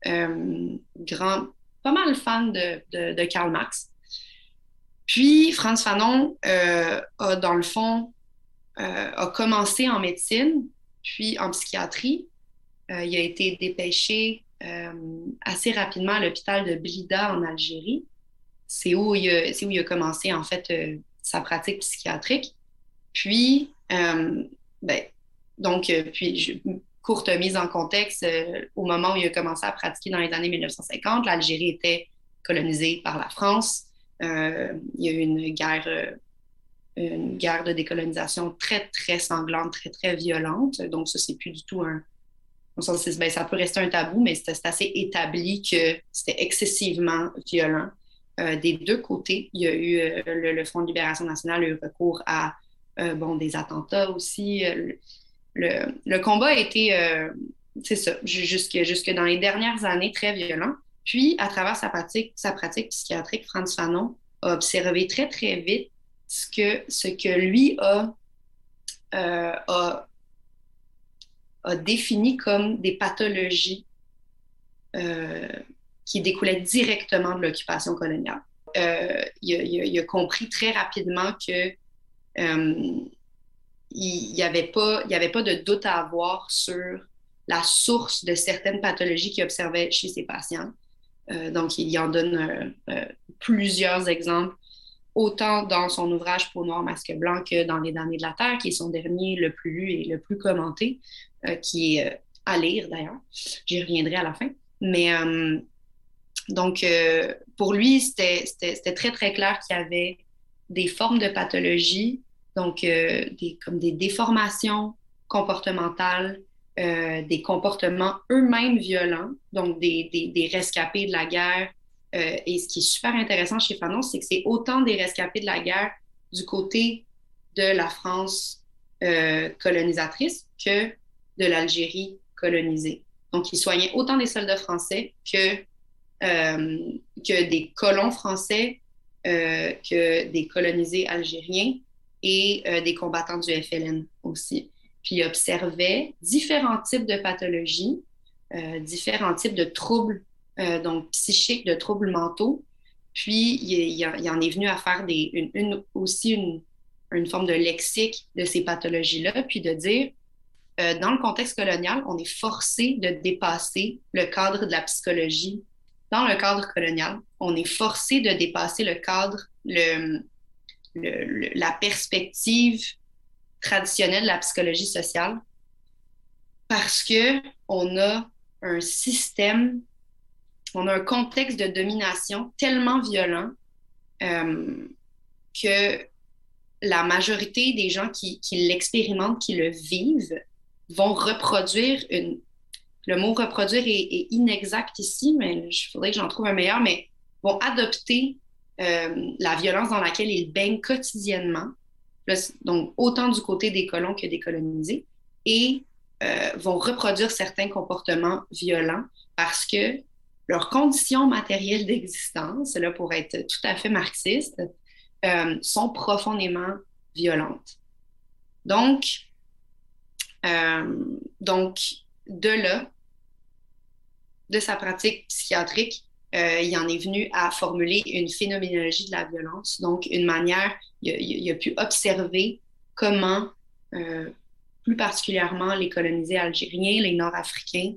euh, grand, pas mal fan de, de, Karl Marx. Puis Franz Fanon euh, a, dans le fond, euh, a commencé en médecine, puis en psychiatrie. il a été dépêché assez rapidement à l'hôpital de Blida en Algérie. C'est où, il a, où il a commencé, en fait, sa pratique psychiatrique. Puis, ben, donc, euh, puis, courte mise en contexte, euh, au moment où il a commencé à pratiquer dans les années 1950, l'Algérie était colonisée par la France. Euh, il y a eu une guerre, une guerre de décolonisation très, très sanglante, très, très violente. Donc, ça, c'est plus du tout un. Ben, ça peut rester un tabou, mais c'est assez établi que c'était excessivement violent. des deux côtés, il y a eu le, Front de libération nationale a eu recours à bon, des attentats aussi le, combat a été, euh, c'est ça, jusque, jusque dans les dernières années, très violent. Puis, à travers sa pratique, sa pratique psychiatrique, Franz Fanon a observé très, très vite ce que, ce que lui a, euh, a, défini comme des pathologies euh, qui découlaient directement de l'occupation coloniale. il, a, compris très rapidement que il n'y avait, pas, avait pas de doute à avoir sur la source de certaines pathologies qu'il observait chez ses patients. Euh, donc, il y en donne euh, euh, plusieurs exemples, autant dans son ouvrage Peau noire, masque blanc que dans Les damnés de la Terre, qui est son dernier le plus lu et le plus commenté, qui est à lire d'ailleurs. J'y reviendrai à la fin. Mais donc, pour lui, c'était très, très clair qu'il y avait des formes de pathologie donc, euh, des, comme des déformations comportementales, euh, des comportements eux-mêmes violents, donc des, des, rescapés de la guerre. Euh, et ce qui est super intéressant chez Fanon, c'est que c'est autant des rescapés de la guerre du côté de la France colonisatrice que de l'Algérie colonisée. Donc, il soignait autant des soldats français que, que des colons français, que des colonisés algériens et euh, des combattants du FLN aussi. Puis il observait différents types de pathologies, euh, différents types de troubles, euh, donc psychiques, de troubles mentaux. Puis il, en est venu à faire une, aussi une, une, forme de lexique de ces pathologies-là, puis de dire, dans le contexte colonial, on est forcé de dépasser le cadre de la psychologie. Dans le cadre colonial, on est forcé de dépasser le cadre, le, la perspective traditionnelle de la psychologie sociale parce que on a un système, on a un contexte de domination tellement violent euh, que la majorité des gens qui, l'expérimentent, qui le vivent, vont reproduire une. Le mot reproduire est, inexact ici, mais il faudrait que j'en trouve un meilleur, mais vont adopter euh, la violence dans laquelle ils baignent quotidiennement, donc autant du côté des colons que des colonisés, et vont reproduire certains comportements violents parce que leurs conditions matérielles d'existence, là pour être tout à fait marxiste, euh, sont profondément violentes. Donc, euh, donc, de là, de sa pratique psychiatrique, euh, il en est venu à formuler une phénoménologie de la violence, donc une manière, il, a, pu observer comment, plus particulièrement les colonisés algériens, les Nord-Africains,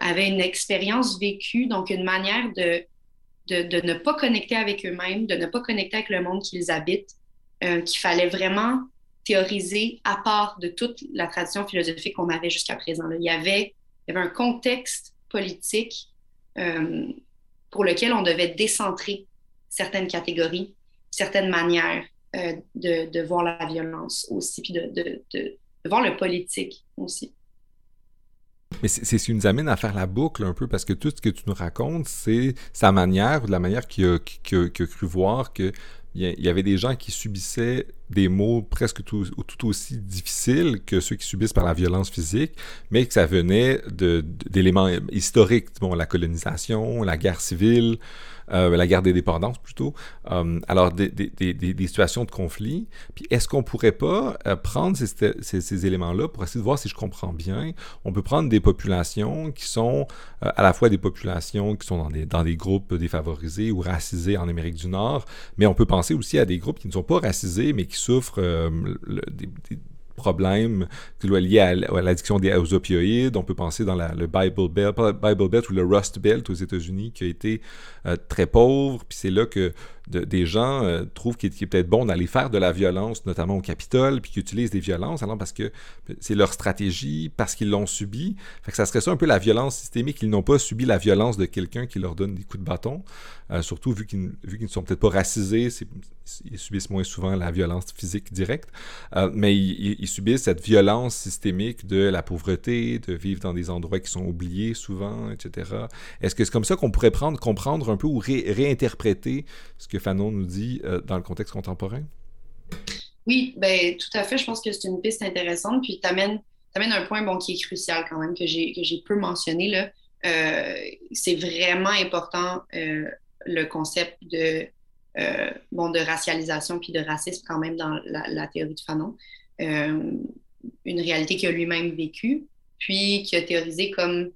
avaient une expérience vécue, donc une manière de de, ne pas connecter avec eux-mêmes, de ne pas connecter avec le monde qu'ils habitent, euh, qu'il fallait vraiment théoriser à part de toute la tradition philosophique qu'on avait jusqu'à présent. Il, y avait, il y avait un contexte politique euh, pour lequel on devait décentrer certaines catégories, certaines manières euh, de, de, voir la violence aussi, puis de, de, de voir le politique aussi. Mais c'est ce qui nous amène à faire la boucle un peu, parce que tout ce que tu nous racontes, c'est sa manière, ou de la manière qu'il a, cru voir que il y avait des gens qui subissaient des maux presque tout, tout, aussi difficiles que ceux qui subissent par la violence physique, mais que ça venait d'éléments historiques, bon, la colonisation, la guerre civile, euh, la guerre des dépendances plutôt. Euh, alors, des, situations de conflit. Puis, est-ce qu'on pourrait pas euh, prendre ces éléments-là pour essayer de voir si je comprends bien? On peut prendre des populations qui sont à la fois des populations qui sont dans des, dans des groupes défavorisés ou racisés en Amérique du Nord, mais on peut penser aussi à des groupes qui ne sont pas racisés, mais qui souffrent des, problèmes liés à, l'addiction aux opioïdes. On peut penser dans le Bible Belt, Bible Belt ou le Rust Belt aux États-Unis qui a été euh, très pauvre. Puis c'est là que des gens euh, trouvent qu'il est, peut-être bon d'aller faire de la violence, notamment au Capitole, puis qu'ils utilisent des violences, alors parce que c'est leur stratégie, parce qu'ils l'ont subi. Ça serait ça un peu la violence systémique. Ils n'ont pas subi la violence de quelqu'un qui leur donne des coups de bâton, euh, surtout vu qu'ils, ne sont peut-être pas racisés, ils subissent moins souvent la violence physique directe, euh, mais ils, subissent cette violence systémique de la pauvreté, de vivre dans des endroits qui sont oubliés souvent, etc. Est-ce que c'est comme ça qu'on pourrait prendre, comprendre un peu ou réinterpréter ce que Fanon nous dit euh, dans le contexte contemporain? Oui, ben, tout à fait. Je pense que c'est une piste intéressante. Puis tu amènes, un point bon, qui est crucial quand même, que j'ai peu mentionné. Euh, c'est vraiment important euh, le concept de, bon, de racialisation puis de racisme quand même dans la, théorie de Fanon. une réalité qu'il a lui-même vécue, puis qui a théorisé comme,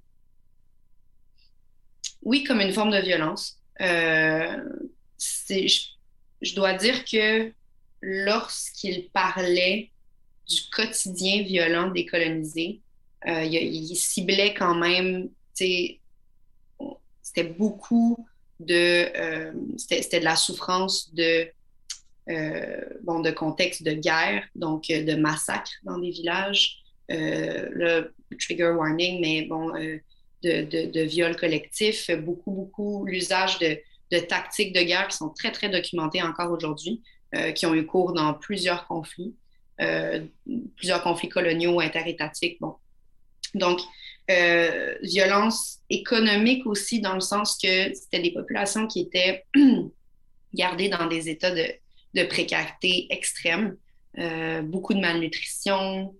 oui, comme une forme de violence, je, dois dire que lorsqu'il parlait du quotidien violent des colonisés, euh, il, ciblait quand même, c'était beaucoup de, euh, c'était de la souffrance de, euh, bon, de contexte de guerre, donc de massacres dans des villages, le trigger warning, mais bon, de, de, de viol collectif, beaucoup, beaucoup l'usage de de tactiques de guerre qui sont très, très documentées encore aujourd'hui, euh, qui ont eu cours dans plusieurs conflits, euh, plusieurs conflits coloniaux, interétatiques. Bon. Donc, euh, violence économique aussi, dans le sens que c'était des populations qui étaient gardées dans des états de, de précarité extrême, beaucoup de malnutrition,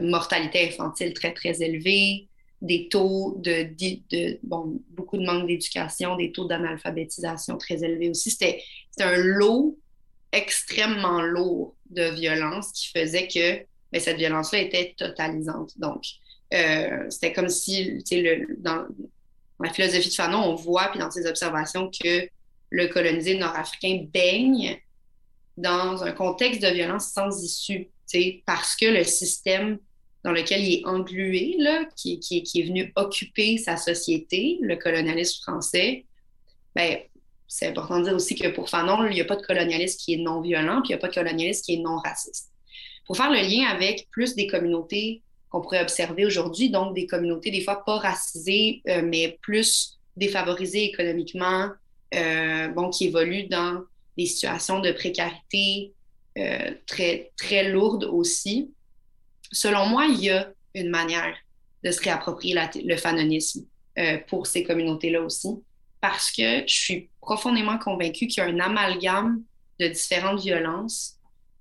mortalité infantile très, très élevée, des taux de, bon, beaucoup de manque d'éducation, des taux d'analphabétisation très élevés aussi. C'était un lot extrêmement lourd de violence qui faisait que ben, cette violence-là était totalisante. Donc, euh, c'était comme si, dans la philosophie de Fanon, on voit, puis dans ses observations, que le colonisé nord-africain baigne dans un contexte de violence sans issue, parce que le système dans lequel il est englué, là, qui, qui, est venu occuper sa société, le colonialisme français, ben, c'est important de dire aussi que pour Fanon, il n'y a pas de colonialisme qui est non violent, puis il n'y a pas de colonialisme qui est non raciste. Pour faire le lien avec plus des communautés qu'on pourrait observer aujourd'hui, donc des communautés des fois pas racisées, euh, mais plus défavorisées économiquement, euh, bon, qui évoluent dans des situations de précarité euh, très, très lourdes aussi selon moi, il y a une manière de se réapproprier le fanonisme euh, pour ces communautés-là aussi, parce que je suis profondément convaincue qu'il y a un amalgame de différentes violences,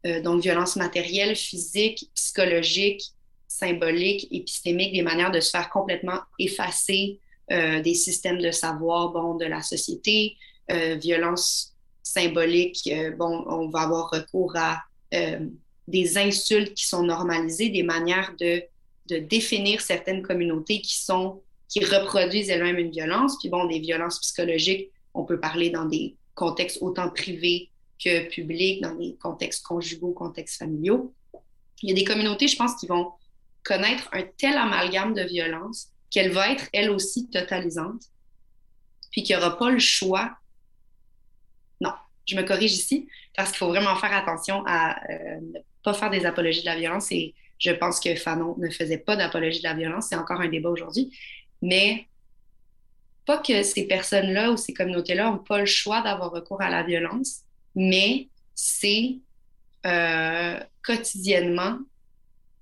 euh, donc violences matérielles, physiques, psychologiques, symboliques, épistémiques, des manières de se faire complètement effacer euh, des systèmes de savoir de la société, euh, violence symbolique, euh, bon, on va avoir recours à des insultes qui sont normalisées, des manières de, de définir certaines communautés qui sont qui reproduisent elles-mêmes une violence. Puis bon, des violences psychologiques, on peut parler dans des contextes autant privés que publics, dans des contextes conjugaux, contextes familiaux. Il y a des communautés, je pense, qui vont connaître un tel amalgame de violence qu'elle va être elle aussi totalisante, puis qu'il n'y aura pas le choix. Non, je me corrige ici, parce qu'il faut vraiment faire attention à euh, pas faire des apologies de la violence. Et je pense que Fanon ne faisait pas d'apologie de la violence, c'est encore un débat aujourd'hui. Mais pas que ces personnes-là ou ces communautés-là n'ont pas le choix d'avoir recours à la violence, mais c'est euh, quotidiennement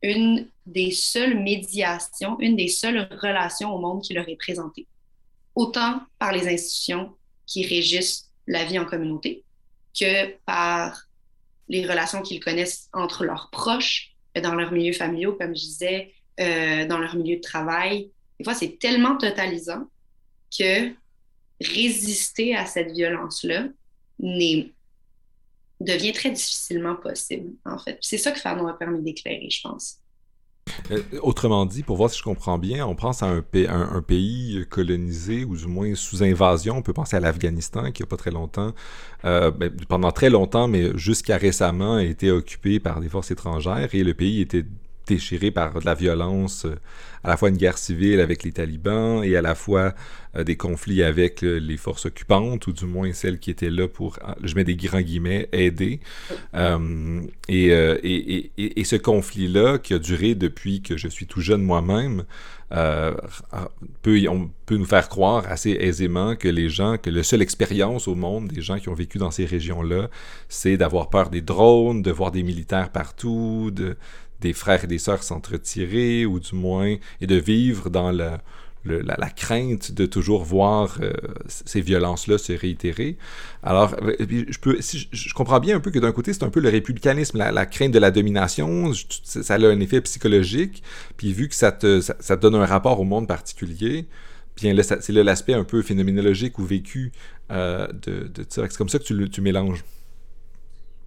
une des seules médiations, une des seules relations au monde qui leur est présentée, autant par les institutions qui régissent la vie en communauté que par les relations qu'ils connaissent entre leurs proches, dans leur milieu familial, comme je disais, euh, dans leur milieu de travail. Des fois, c'est tellement totalisant que résister à cette violence-là devient très difficilement possible, en fait. C'est ça que Fanon a permis d'éclairer, je pense. Euh, autrement dit, pour voir si je comprends bien, on pense à un, pays colonisé ou du moins sous invasion. On peut penser à l'Afghanistan qui, a pas très longtemps, euh, ben, pendant très longtemps, mais jusqu'à récemment, a été occupé par des forces étrangères et le pays était déchiré par de la violence, euh, à la fois une guerre civile avec les talibans et à la fois euh, des conflits avec euh, les forces occupantes, ou du moins celles qui étaient là pour, je mets des grands guillemets, aider. et, et, et, ce conflit-là, qui a duré depuis que je suis tout jeune moi-même, peut, on peut nous faire croire assez aisément que les gens, que la seule expérience au monde des gens qui ont vécu dans ces régions-là, c'est d'avoir peur des drones, de voir des militaires partout, de, des frères et des sœurs s'entretirer, ou du moins, et de vivre dans la, crainte de toujours voir euh, ces violences-là se réitérer. Alors, euh, je, peux, comprends bien un peu que d'un côté, c'est un peu le républicanisme, la, crainte de la domination, ça a un effet psychologique, puis vu que ça te, donne un rapport au monde particulier, bien là, c'est l'aspect un peu phénoménologique ou vécu euh, de, de ça. C'est comme ça que tu, tu mélanges.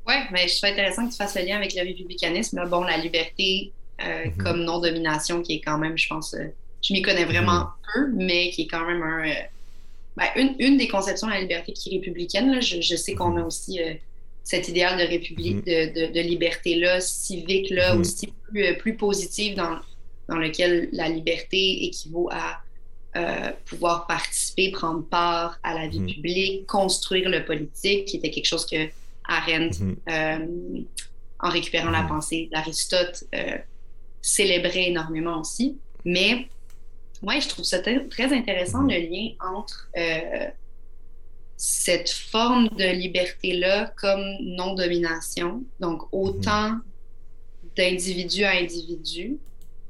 Oui, mais je trouve intéressant que tu fasses le lien avec le républicanisme. Bon, la liberté euh, mhm. comme non-domination, qui est quand même, je pense, euh, je m'y connais vraiment mhm. peu, mais qui est quand même un, euh, ben, une, une, des conceptions de la liberté qui est républicaine. Je, je, sais qu'on a mhm. aussi cet idéal de république, de, de, de liberté-là, civique-là, aussi plus, plus positive, dans, dans lequel la liberté équivaut à pouvoir participer, prendre part à la vie publique, construire le politique, qui était quelque chose que Arendt, mhm. euh, en récupérant la mhm. pensée d'Aristote, euh, célébrait énormément aussi. Mais ouais, je trouve ça très intéressant mhm. le lien entre euh, cette forme de liberté-là comme non-domination, donc autant d'individu à individu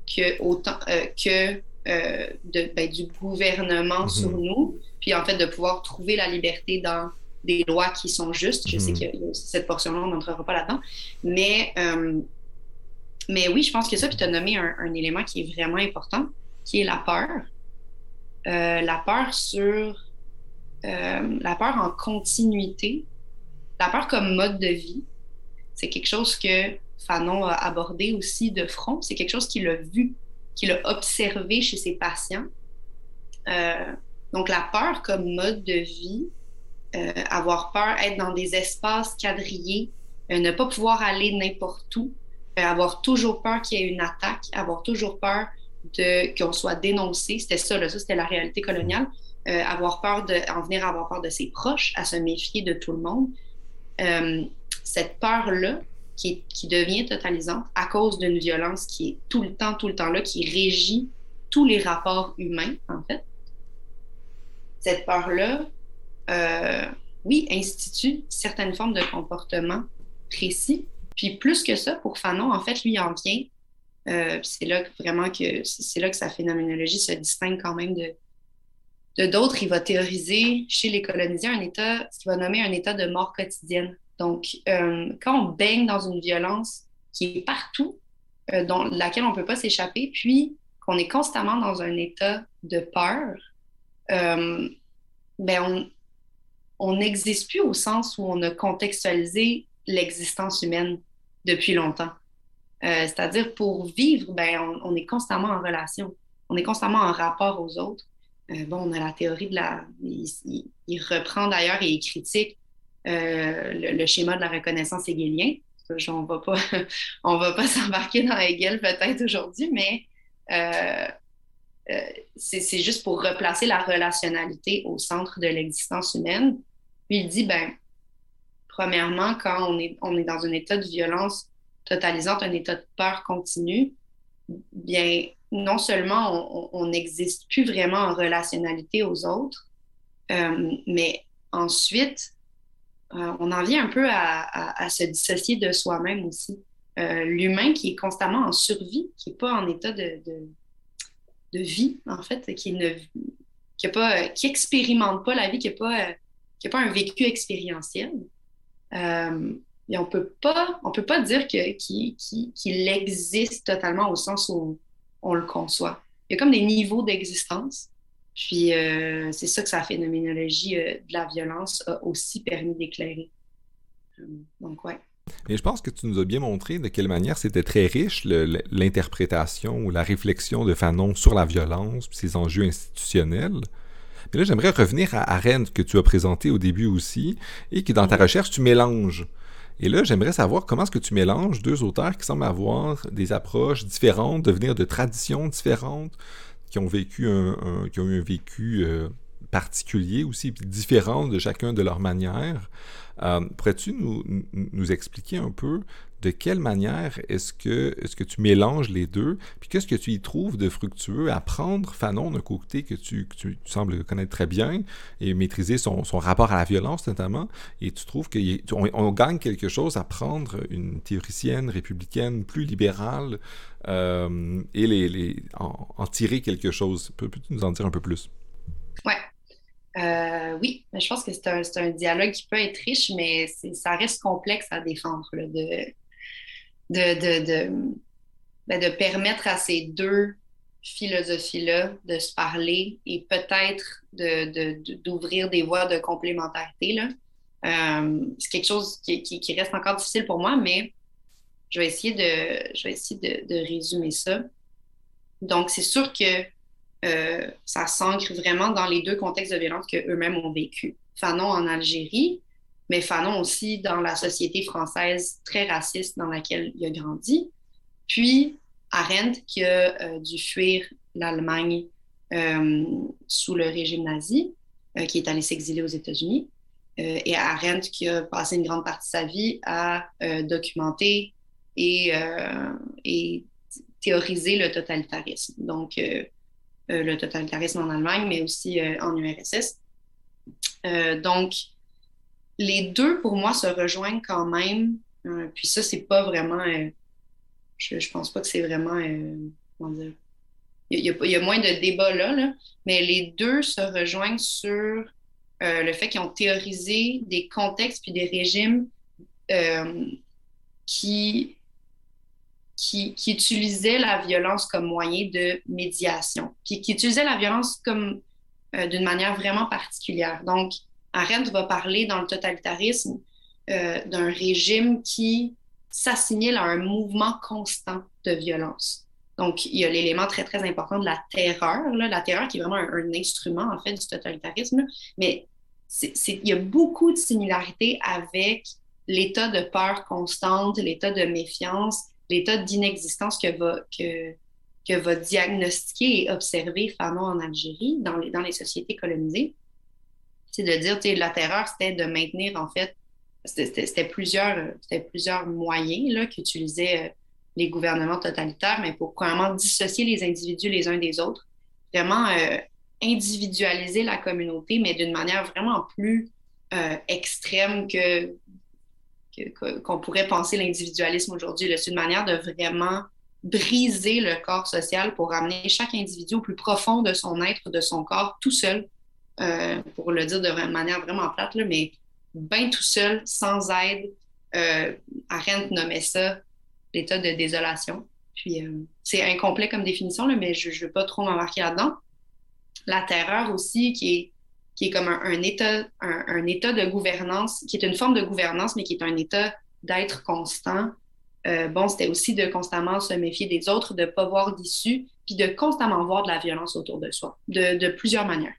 que, autant, que de, ben, du gouvernement sur nous, puis en fait de pouvoir trouver la liberté dans des lois qui sont justes. Je sais mhm. que cette portion-là, on n'entrera pas là-dedans. Mais, euh, mais oui, je pense que ça, puis tu as nommé un, élément qui est vraiment important, qui est la peur. Euh, la peur sur euh, la peur en continuité, la peur comme mode de vie. C'est quelque chose que Fanon a abordé aussi de front. C'est quelque chose qu'il a vu, qu'il a observé chez ses patients. donc, la peur comme mode de vie, avoir peur, être dans des espaces quadrillés, euh, ne pas pouvoir aller n'importe où, euh, avoir toujours peur qu'il y ait une attaque, avoir toujours peur de qu'on soit dénoncé. C'était ça, là, ça c'était la réalité coloniale. avoir peur de, en venir à avoir peur de ses proches, à se méfier de tout le monde. cette peur-là, qui, qui, devient totalisante à cause d'une violence qui est tout le temps, tout le temps là, qui régit tous les rapports humains, en fait. Cette peur-là, euh, oui, institue certaines formes de comportement précis. Puis plus que ça, pour Fanon, en fait, lui en vient. Euh, c'est là que vraiment que c'est là que sa phénoménologie se distingue quand même de de d'autres. Il va théoriser chez les colonisés un état, ce qu'il va nommer un état de mort quotidienne. Donc, euh, quand on baigne dans une violence qui est partout, dont laquelle on ne peut pas s'échapper, puis qu'on est constamment dans un état de peur, ben on n'existe plus au sens où on a contextualisé l'existence humaine depuis longtemps. C'est-à-dire, pour vivre, ben, on, est constamment en relation. On est constamment en rapport aux autres. bon, on a la théorie de la. Il, reprend d'ailleurs et il critique le, schéma de la reconnaissance hegelien. On ne va pas s'embarquer dans Hegel peut-être aujourd'hui, mais euh, euh, c'est juste pour replacer la relationnalité au centre de l'existence humaine. Puis il dit, ben, premièrement, quand on est, on est dans un état de violence totalisante, un état de peur continue, bien, non seulement on n'existe plus vraiment en relationnalité aux autres, euh, mais ensuite, on en vient un peu à se dissocier de soi-même aussi. Euh, l'humain qui est constamment en survie, qui n'est pas en état de, vie, en fait, qui ne qui, pas, qui expérimente pas la vie, qui n'a pas, qui pas un vécu expérientiel. Euh, et on peut pas, on peut pas dire qu'il existe totalement au sens où on, le conçoit. Il y a comme des niveaux d'existence. Puis euh, c'est ça que sa phénoménologie de la violence a aussi permis d'éclairer. donc ouais. Et je pense que tu nous as bien montré de quelle manière c'était très riche l'interprétation ou la réflexion de Fanon sur la violence et ses enjeux institutionnels. Mais là, j'aimerais revenir à Arendt que tu as présenté au début aussi et qui, dans ta recherche, tu mélanges. Et là, j'aimerais savoir comment est-ce que tu mélanges deux auteurs qui semblent avoir des approches différentes, de venir de traditions différentes, qui ont vécu un, qui ont eu un vécu euh, particulier aussi, différent de chacun de leur manière. Euh, pourrais-tu nous, expliquer un peu de quelle manière est-ce que, est que tu mélanges les deux, puis qu'est-ce que tu y trouves de fructueux à prendre Fanon d'un côté que tu, que tu, sembles connaître très bien et maîtriser son, son, rapport à la violence notamment, et tu trouves qu'on on gagne quelque chose à prendre une théoricienne républicaine plus libérale euh, et les, en, tirer quelque chose. Peux-tu nous en dire un peu plus? Ouais. Euh, oui, mais je pense que c'est un, un, dialogue qui peut être riche, mais ça reste complexe à défendre, de, de, de, ben, de, permettre à ces deux philosophies-là de se parler et peut-être d'ouvrir des voies de complémentarité. Euh, c'est quelque chose qui, qui, qui, reste encore difficile pour moi, mais je vais essayer de, je vais essayer de résumer ça. Donc, c'est sûr que euh, ça s'ancre vraiment dans les deux contextes de violence qu'eux-mêmes ont vécu. Fanon en Algérie, mais Fanon aussi dans la société française très raciste dans laquelle il a grandi. Puis Arendt qui a euh, dû fuir l'Allemagne euh, sous le régime nazi, qui est allé s'exiler aux États-Unis. et Arendt qui a passé une grande partie de sa vie à documenter et, et, théoriser le totalitarisme. Donc, le totalitarisme en Allemagne, mais aussi euh, en URSS. Euh, donc, les deux, pour moi, se rejoignent quand même. puis ça, c'est pas vraiment. je, pense pas que c'est vraiment. comment dire? Il y, a, moins de débats là, là, mais les deux se rejoignent sur le fait qu'ils ont théorisé des contextes puis des régimes qui qui, utilisait la violence comme moyen de médiation, puis qui utilisait la violence comme euh, d'une manière vraiment particulière. Donc, Arendt va parler dans le totalitarisme euh, d'un régime qui s'assimile à un mouvement constant de violence. Donc, il y a l'élément très, très important de la terreur, la terreur qui est vraiment un, instrument, en fait, du totalitarisme, mais il y a beaucoup de similarités avec l'état de peur constante, l'état de méfiance l'état d'inexistence que va, que, que va diagnostiquer et observer Fanon en Algérie, dans les, dans les sociétés colonisées. C'est de dire, tu sais, la terreur, c'était de maintenir, en fait, c'était plusieurs, plusieurs moyens qu'utilisaient euh, les gouvernements totalitaires, mais pour vraiment dissocier les individus les uns des autres, vraiment euh, individualiser la communauté, mais d'une manière vraiment plus euh, extrême que qu'on pourrait penser l'individualisme aujourd'hui. C'est une manière de vraiment briser le corps social pour ramener chaque individu au plus profond de son être, de son corps, tout seul, euh, pour le dire de manière vraiment plate, là, mais bien tout seul, sans aide. Euh, Arendt nommait ça l'état de désolation. Puis c'est incomplet comme définition, là, mais je ne veux pas trop m'embarquer là-dedans. La terreur aussi, qui est, qui est comme un, état, un, état de gouvernance, qui est une forme de gouvernance, mais qui est un état d'être constant. bon, c'était aussi de constamment se méfier des autres, de ne pas voir d'issue, puis de constamment voir de la violence autour de soi, de, plusieurs manières.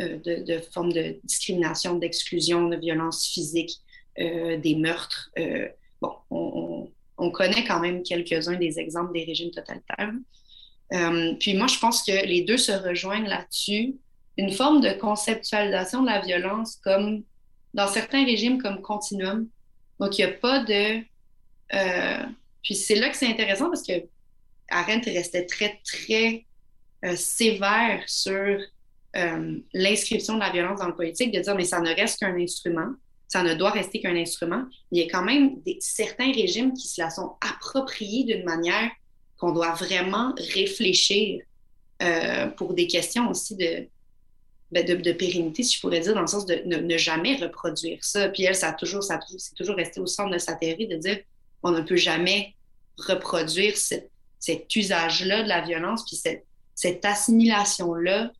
Euh, de, formes de discrimination, d'exclusion, de violence physique, euh, des meurtres. Euh, bon, on, on, connaît quand même quelques-uns des exemples des régimes totalitaires. puis moi, je pense que les deux se rejoignent là-dessus. Une forme de conceptualisation de la violence comme dans certains régimes comme continuum. Donc, il n'y a pas de... puis c'est là que c'est intéressant parce que Arendt restait très, très sévère sur euh, l'inscription de la violence dans le politique, de dire mais ça ne reste qu'un instrument, ça ne doit rester qu'un instrument. Il y a quand même des, certains régimes qui se la sont appropriés d'une manière qu'on doit vraiment réfléchir euh, pour des questions aussi ben, de, pérennité, si je pourrais dire, dans le sens de ne, jamais reproduire ça. Puis elle, ça a toujours, ça c'est toujours resté au centre de sa théorie de dire on ne peut jamais reproduire cet usage-là de la violence, puis cette, assimilation-là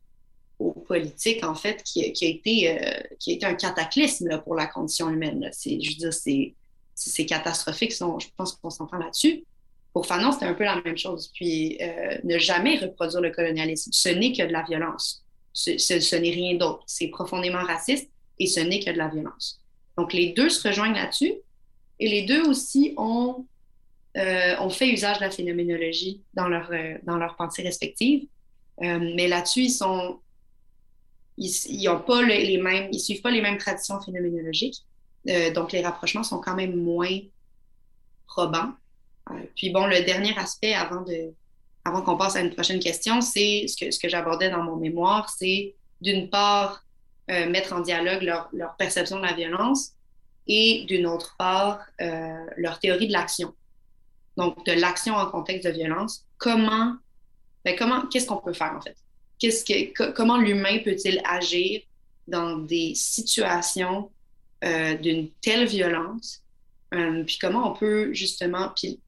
aux politiques, en fait, qui, a, été, euh, qui a été un cataclysme pour la condition humaine. C'est, je veux dire, c'est, c'est catastrophique, je pense qu'on s'entend là-dessus. Pour Fanon, c'était un peu la même chose. Puis, euh, ne jamais reproduire le colonialisme, ce n'est que de la violence. Ce, n'est rien d'autre. C'est profondément raciste et ce n'est que de la violence. Donc, les deux se rejoignent là-dessus. Et les deux aussi ont, euh, ont fait usage de la phénoménologie dans leur, dans leur pensée respective. mais là-dessus, ils sont ils ont pas les mêmes, ils suivent pas les mêmes traditions phénoménologiques. Euh, donc, les rapprochements sont quand même moins probants. Euh, puis bon, le dernier aspect avant de avant qu'on passe à une prochaine question, c'est ce que, ce que j'abordais dans mon mémoire, c'est d'une part euh, mettre en dialogue leur, perception de la violence et d'une autre part leur théorie de l'action. Donc, de l'action en contexte de violence. Comment, ben, comment, qu'est-ce qu'on peut faire en fait? que, comment l'humain peut-il agir dans des situations euh, d'une telle violence, euh, puis comment on peut justement, puis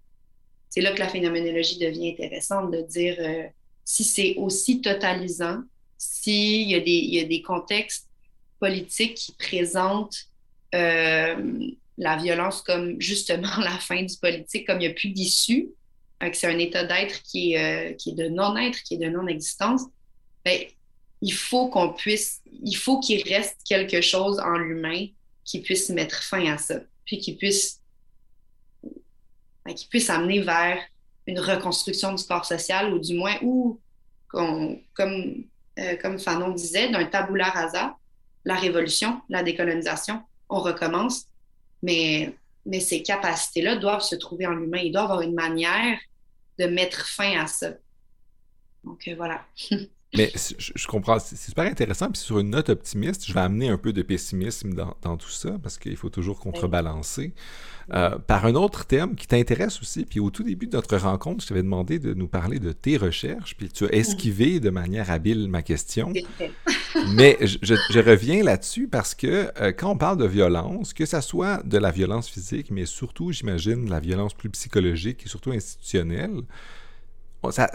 c'est là que la phénoménologie devient intéressante, de dire euh, si c'est aussi totalisant, s'il y, a des, y a des contextes politiques qui présentent la violence comme justement la fin du politique, comme il n'y a plus d'issue, que c'est un état d'être qui, est, qui est de non-être, qui est de non-existence, ben, il faut qu'on puisse, il faut qu'il reste quelque chose en l'humain qui puisse mettre fin à ça, puis qui puisse, ben, qui puisse amener vers une reconstruction du corps social, ou du moins, ou comme, euh, comme Fanon disait, d'un tabula rasa, la révolution, la décolonisation, on recommence, mais, mais ces capacités-là doivent se trouver en l'humain. Il doit avoir une manière de mettre fin à ça. Donc euh, voilà. Mais je, comprends, c'est super intéressant. Puis sur une note optimiste, je vais amener un peu de pessimisme dans, tout ça, parce qu'il faut toujours contrebalancer. Euh, par un autre thème qui t'intéresse aussi, puis au tout début de notre rencontre, je t'avais demandé de nous parler de tes recherches, puis tu as esquivé de manière habile ma question. Mais je, reviens là-dessus parce que euh, quand on parle de violence, que ça soit de la violence physique, mais surtout, j'imagine, la violence plus psychologique et surtout institutionnelle, ça,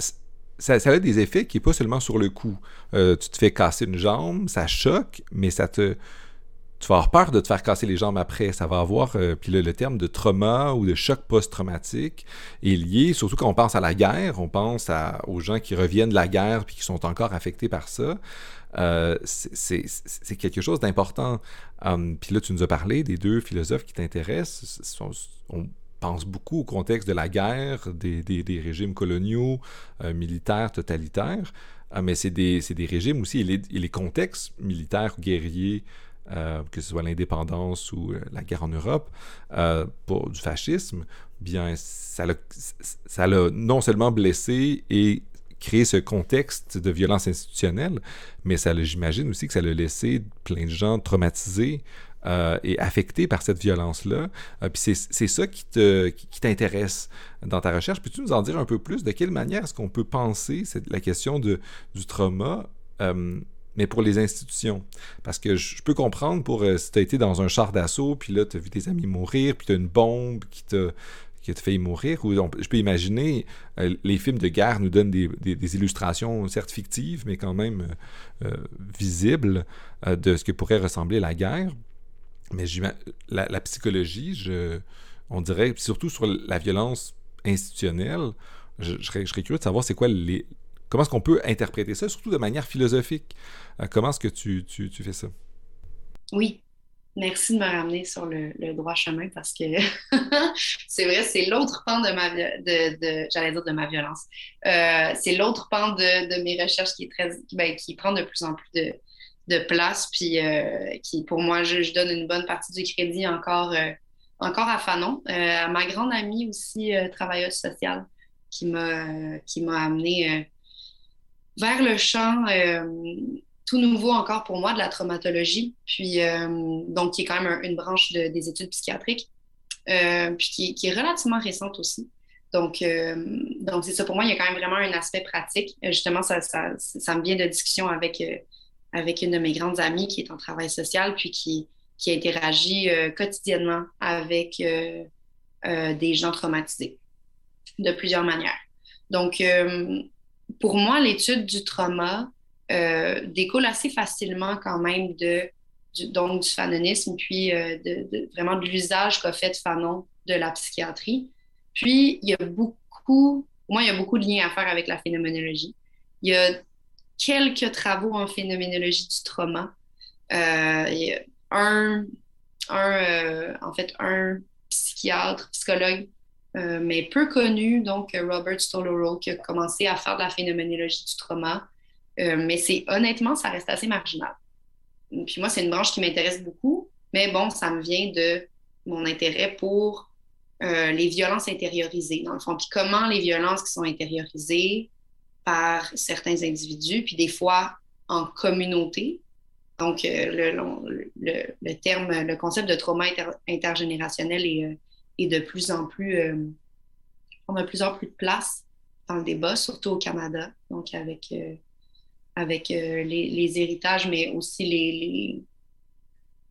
ça, a des effets qui n'est pas seulement sur le coup. Euh, tu te fais casser une jambe, ça choque, mais ça te. Tu vas avoir peur de te faire casser les jambes après. Ça va avoir. Euh, puis le terme de trauma ou de choc post-traumatique est lié, surtout quand on pense à la guerre, on pense aux gens qui reviennent de la guerre puis qui sont encore affectés par ça. Euh, c'est quelque chose d'important. Hum, puis là, tu nous as parlé des deux philosophes qui t'intéressent pense beaucoup au contexte de la guerre, des, régimes coloniaux, euh, militaires, totalitaires, euh, mais c'est des, régimes aussi, et les, contextes militaires, guerriers, euh, que ce soit l'indépendance ou la guerre en Europe, du fascisme, bien, ça l'a non seulement blessé et créé ce contexte de violence institutionnelle, mais ça j'imagine aussi que ça l'a laissé plein de gens traumatisés, euh, et affecté par cette violence-là. Euh, puis c'est ça qui t'intéresse qui, dans ta recherche. Peux-tu nous en dire un peu plus? De quelle manière est-ce qu'on peut penser cette, la question de, du trauma, euh, mais pour les institutions? Parce que je, peux comprendre pour si tu as été dans un char d'assaut, puis là, tu as vu tes amis mourir, puis tu as une bombe qui te qui failli mourir. Ou je peux imaginer, les films de guerre nous donnent des, illustrations certes fictives, mais quand même visibles de ce que pourrait ressembler la guerre. Mais la, la psychologie, je, on dirait, surtout sur la violence institutionnelle, je, serais, curieux de savoir c'est quoi les. Comment est-ce qu'on peut interpréter ça, surtout de manière philosophique? Euh, comment est-ce que tu, fais ça? Oui, Merci de me ramener sur le, droit chemin parce que c'est vrai, c'est l'autre pan de ma de, j'allais dire de ma violence. Euh, c'est l'autre pan de, mes recherches qui ben, qui prend de plus en plus de, place. Puis euh, qui, pour moi, je, donne une bonne partie du crédit encore, encore à Fanon. à ma grande amie aussi, travailleuse sociale, qui m'a qui m'a amené euh, vers le champ euh, tout nouveau encore pour moi de la traumatologie, puis euh, donc qui est quand même une branche des études psychiatriques, puis qui, est relativement récente aussi. Donc, donc c'est ça pour moi, il y a quand même vraiment un aspect pratique. Justement, ça, ça, ça me vient de discussion avec, avec une de mes grandes amies qui est en travail social, puis qui, qui interagit quotidiennement avec des gens traumatisés de plusieurs manières. Donc, euh, pour moi, l'étude du trauma euh, découle assez facilement quand même de, du, donc, du fanonisme, puis euh, de, vraiment de l'usage qu'a fait Fanon de la psychiatrie. Puis, il y a beaucoup, moi, il y a beaucoup de liens à faire avec la phénoménologie. Il y a quelques travaux en phénoménologie du trauma. a un, un en fait, un psychiatre, psychologue euh, mais peu connu, donc Robert Stolorow, qui a commencé à faire de la phénoménologie du trauma. Euh, mais c'est honnêtement, ça reste assez marginal. Puis moi, c'est une branche qui m'intéresse beaucoup, mais bon, ça me vient de mon intérêt pour euh, les violences intériorisées, dans le fond. Puis comment les violences qui sont intériorisées par certains individus, puis des fois en communauté. Donc, le, le, terme, le concept de trauma intergénérationnel est et de plus en plus, euh, on a de plus en plus de place dans le débat, surtout au Canada, donc avec, euh, avec euh, les, héritages, mais aussi les,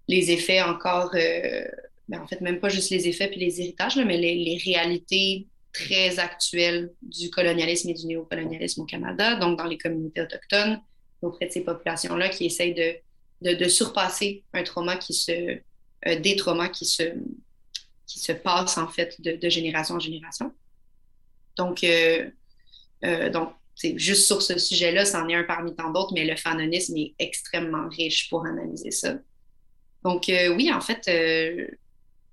les, effets encore, ben, en fait, même pas juste les effets puis les héritages, mais les, réalités très actuelles du colonialisme et du néocolonialisme au Canada, donc dans les communautés autochtones, auprès de ces populations-là qui essayent de, de, surpasser un trauma qui se, des traumas qui se, qui se passe en fait de, génération en génération. Donc, euh, euh, donc juste sur ce sujet-là, c'en est un parmi tant d'autres, mais le fanonisme est extrêmement riche pour analyser ça. Donc, euh, oui, en fait,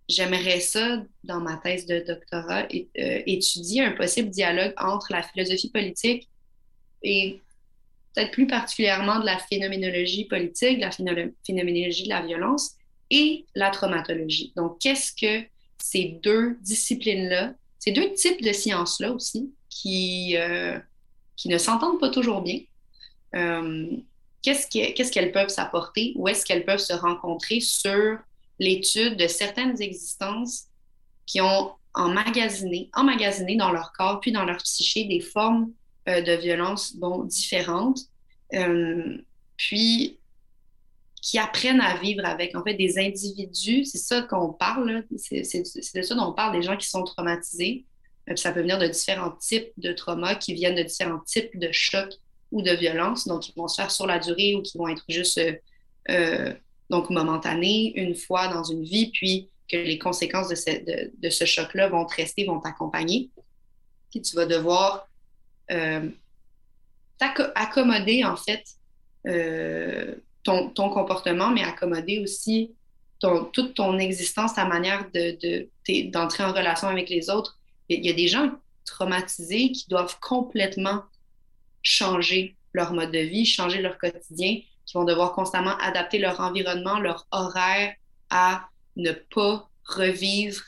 j'aimerais ça, dans ma thèse de doctorat, étudier un possible dialogue entre la philosophie politique et peut-être plus particulièrement de la phénoménologie politique, la phénoménologie de la violence et la traumatologie. Donc, qu'est-ce que ces deux disciplines-là, ces deux types de sciences-là aussi, qui, euh, qui ne s'entendent pas toujours bien. Euh, qu'est-ce qu'elles peuvent s'apporter? Où est-ce qu'elles peuvent se rencontrer sur l'étude de certaines existences qui ont emmagasiné, dans leur corps puis dans leur psyché des formes euh, de violence différentes. puis qui apprennent à vivre avec. En fait, des individus, c'est ça qu'on parle, c'est de ça dont on parle, des gens qui sont traumatisés. Euh, ça peut venir de différents types de traumas qui viennent de différents types de chocs ou de violences, donc qui vont se faire sur la durée ou qui vont être juste euh, euh donc momentanés, une fois dans une vie, puis que les conséquences de ce, de, ce choc-là vont te rester, vont t'accompagner. Puis tu vas devoir euh, t'accommoder, en fait, euh, ton, comportement, mais accommoder aussi ton, toute ton existence, ta manière d'entrer de, d'entrer en relation avec les autres. Il y, a des gens traumatisés qui doivent complètement changer leur mode de vie, changer leur quotidien, qui vont devoir constamment adapter leur environnement, leur horaire à ne pas revivre,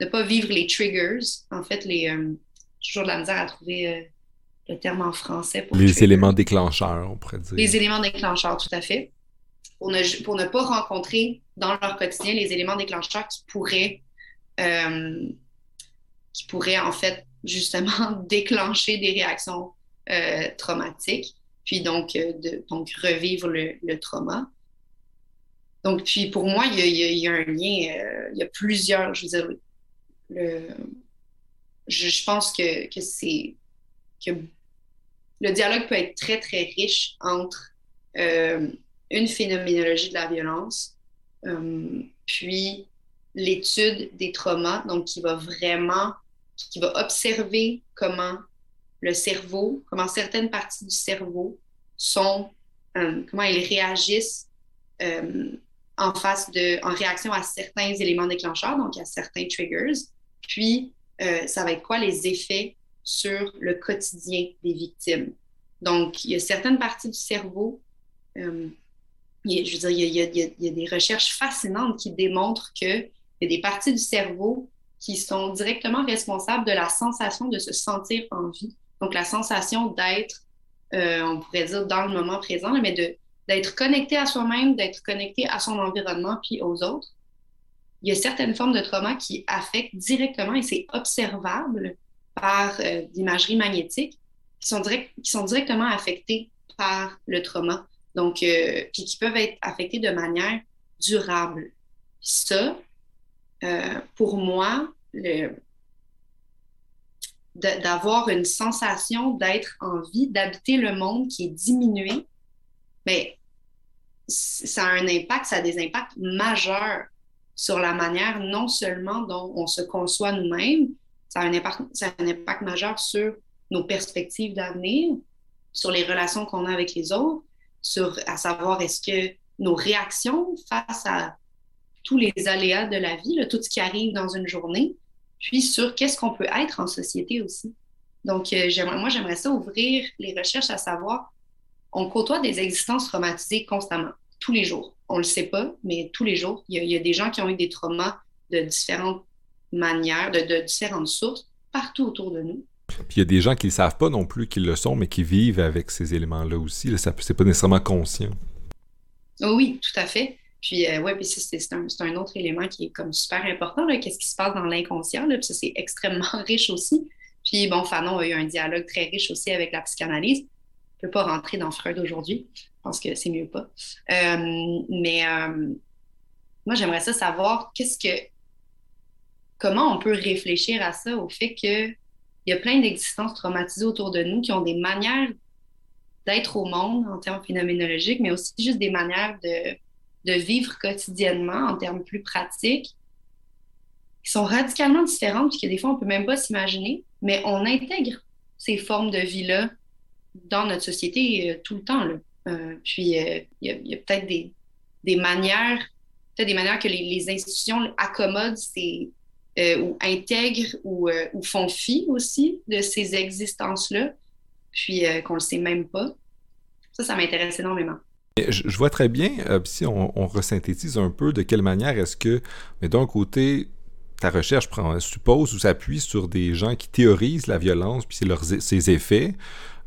ne pas vivre les triggers. En fait, les, euh, toujours de la misère à trouver euh, le terme en français. Pour les éléments déclencheurs, on pourrait dire. Les éléments déclencheurs, tout à fait. Pour ne, pour ne pas rencontrer dans leur quotidien les éléments déclencheurs qui pourraient, euh, qui pourraient en fait justement déclencher des réactions traumatiques, puis donc, euh, de, donc revivre le, le, trauma. Donc, puis pour moi, il y a, un lien, il y a plusieurs, je veux dire, le, je, pense que, que c'est que le dialogue peut être très, très riche entre euh, une phénoménologie de la violence, euh, puis l'étude des traumas, donc qui va vraiment, qui va observer comment le cerveau, comment certaines parties du cerveau sont, euh, comment elles réagissent en face de, en réaction à certains éléments déclencheurs, donc à certains triggers. Puis, ça va être quoi les effets sur le quotidien des victimes? Donc, il y a certaines parties du cerveau, euh, je veux dire, il y, a, il, y a, des recherches fascinantes qui démontrent qu'il y a des parties du cerveau qui sont directement responsables de la sensation de se sentir en vie. Donc, la sensation d'être, euh, on pourrait dire, dans le moment présent, mais de, d'être connecté à soi-même, d'être connecté à son environnement puis aux autres. Il y a certaines formes de trauma qui affectent directement, et c'est observable, par euh, l'imagerie magnétique qui sont, direct, qui sont directement affectés par le trauma. Donc, euh, puis qui peuvent être affectés de manière durable. Ça, euh, pour moi, d'avoir une sensation d'être en vie, d'habiter le monde qui est diminué, mais ça a un impact, ça a des impacts majeurs sur la manière non seulement dont on se conçoit nous-mêmes, ça a un impact, ça a un impact majeur sur nos perspectives d'avenir, sur les relations qu'on a avec les autres, sur à savoir est-ce que nos réactions face à tous les aléas de la vie, tout ce qui arrive dans une journée, puis sur qu'est-ce qu'on peut être en société aussi. Donc, euh, moi, j'aimerais ça ouvrir les recherches à savoir, on côtoie des existences traumatisées constamment, tous les jours. On ne le sait pas, mais tous les jours, il y, a, il y, a, des gens qui ont eu des traumas de différentes manières, de, de différentes sources, partout autour de nous. Puis il y a des gens qui ne savent pas non plus qu'ils le sont, mais qui vivent avec ces éléments-là aussi. Là, ça c'est pas nécessairement conscient. Oui, tout à fait. Puis euh, ouais, puis c'est un, un, autre élément qui est comme super important. Qu'est-ce qui se passe dans l'inconscient? Puis ça, c'est extrêmement riche aussi. Puis bon, Fanon a eu un dialogue très riche aussi avec la psychanalyse. Je ne peux pas rentrer dans Freud aujourd'hui. Je pense que c'est mieux pas. Euh, mais euh, moi, j'aimerais ça savoir qu'est-ce que comment on peut réfléchir à ça, au fait qu'il y a plein d'existences traumatisées autour de nous qui ont des manières d'être au monde en termes phénoménologiques, mais aussi juste des manières de, de vivre quotidiennement en termes plus pratiques, qui sont radicalement différentes, puis que des fois, on peut même pas s'imaginer, mais on intègre ces formes de vie-là dans notre société euh, tout le temps. Euh, puis, euh, il y a, peut-être des, manières, peut-être des manières que les, institutions accommodent ou intègrent ou, ou, font fi aussi de ces existences-là, puis qu'on ne le sait même pas. Ça, ça m'intéresse énormément. Je, vois très bien, si on, on, resynthétise un peu, de quelle manière est-ce que, mais d'un côté, ta recherche prend, suppose ou s'appuie sur des gens qui théorisent la violence, puis ses effets,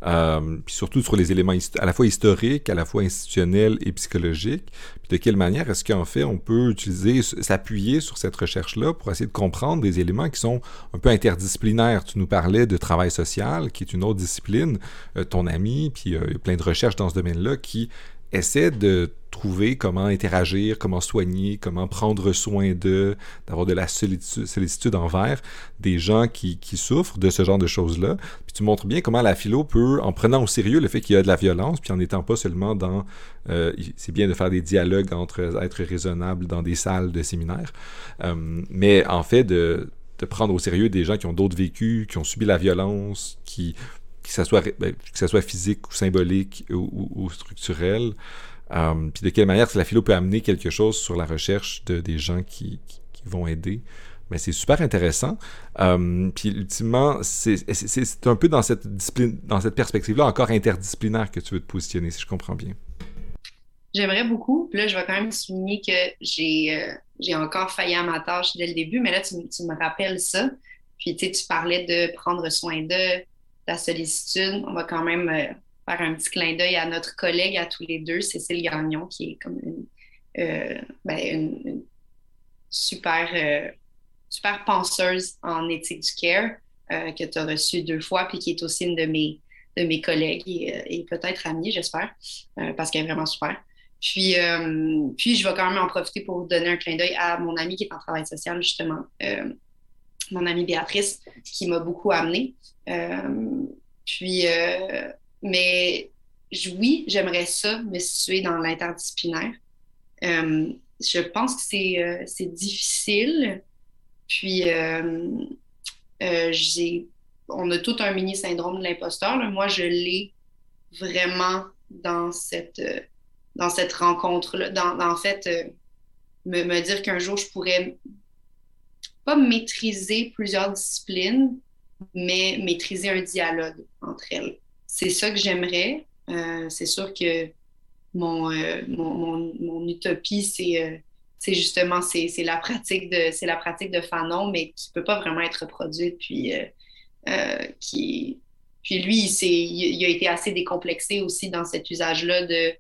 euh, puis surtout sur les éléments à la fois historiques, à la fois institutionnels et psychologiques. Puis de quelle manière est-ce qu'en fait on peut utiliser, s'appuyer sur cette recherche-là pour essayer de comprendre des éléments qui sont un peu interdisciplinaires? Tu nous parlais de travail social, qui est une autre discipline, euh, ton ami, puis euh, il y a plein de recherches dans ce domaine-là qui essaie de trouver comment interagir, comment soigner, comment prendre soin d'eux, d'avoir de la sollicitude, envers des gens qui, souffrent de ce genre de choses-là. Puis tu montres bien comment la philo peut, en prenant au sérieux le fait qu'il y a de la violence, puis en n'étant pas seulement dans... Euh, c'est bien de faire des dialogues entre êtres raisonnables dans des salles de séminaire, euh, mais en fait de, de prendre au sérieux des gens qui ont d'autres vécus, qui ont subi la violence, qui que ça soit, ben, que ça soit physique ou symbolique ou, structurel. Euh, puis de quelle manière la philo peut amener quelque chose sur la recherche de, des gens qui, vont aider. Mais c'est super intéressant. Euh, puis ultimement, c'est un peu dans cette cette perspective-là encore interdisciplinaire que tu veux te positionner, si je comprends bien. J'aimerais beaucoup. Puis là, je vais quand même souligner que j'ai euh, j'ai encore failli à ma tâche dès le début, mais là, tu, tu me rappelles ça. Puis tu sais, tu parlais de prendre soin d'eux, la sollicitude, on va quand même euh, faire un petit clin d'œil à notre collègue à tous les deux, Cécile Gagnon, qui est comme une, euh, ben, super, euh, super penseuse en éthique du care que tu as reçue deux fois, puis qui est aussi une de mes, de mes collègues et, peut-être amie, j'espère, parce qu'elle est vraiment super. Puis, puis, je vais quand même en profiter pour donner un clin d'œil à mon ami qui est en travail social, justement, mon amie Béatrice, qui m'a beaucoup amenée. puis, mais oui, j'aimerais ça me situer dans l'interdisciplinaire. je pense que c'est difficile. Puis, j'ai on a tout un mini syndrome de l'imposteur. Moi, je l'ai vraiment dans cette, euh, dans cette rencontre-là. Dans, en fait, euh, me, dire qu'un jour, je pourrais pas maîtriser plusieurs disciplines, mais maîtriser un dialogue entre elles. C'est ça que j'aimerais. Euh, c'est sûr que mon, mon, mon, utopie, c'est c'est justement c'est la pratique de c'est la pratique de Fanon, mais qui peut pas vraiment être reproduite. Puis euh, qui, puis lui, il, il, a été assez décomplexé aussi dans cet usage-là de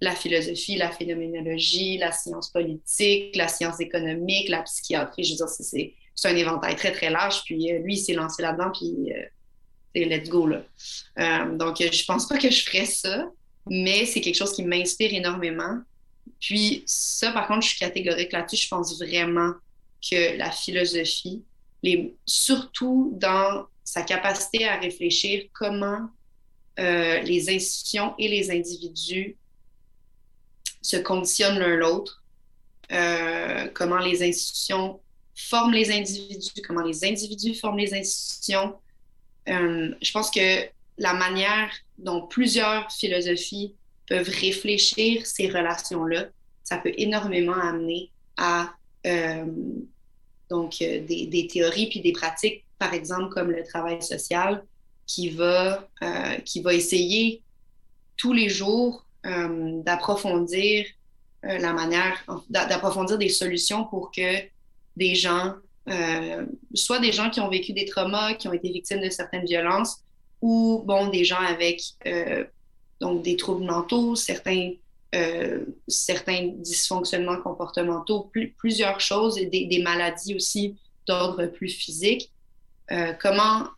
la philosophie, la phénoménologie, la science politique, la science économique, la psychiatrie. Je veux dire, c'est, un éventail très, très large. Puis euh, lui, il s'est lancé là-dedans, puis euh, c'est let's go, là. donc, je pense pas que je ferais ça, mais c'est quelque chose qui m'inspire énormément. Puis ça, par contre, je suis catégorique là-dessus. Je pense vraiment que la philosophie, surtout dans sa capacité à réfléchir comment euh, les institutions et les individus se conditionnent l'un l'autre, euh, comment les institutions forment les individus, comment les individus forment les institutions. Euh, je pense que la manière dont plusieurs philosophies peuvent réfléchir ces relations-là, ça peut énormément amener à donc, des, des, théories puis des pratiques par exemple, comme le travail social, qui va, euh, qui va essayer tous les jours euh, d'approfondir euh, la manière, d'approfondir des solutions pour que des gens, soit des gens qui ont vécu des traumas, qui ont été victimes de certaines violences, ou bon, des gens avec donc des troubles mentaux, certains, certains dysfonctionnements comportementaux, plusieurs choses et des, maladies aussi d'ordre plus physique. Euh, comment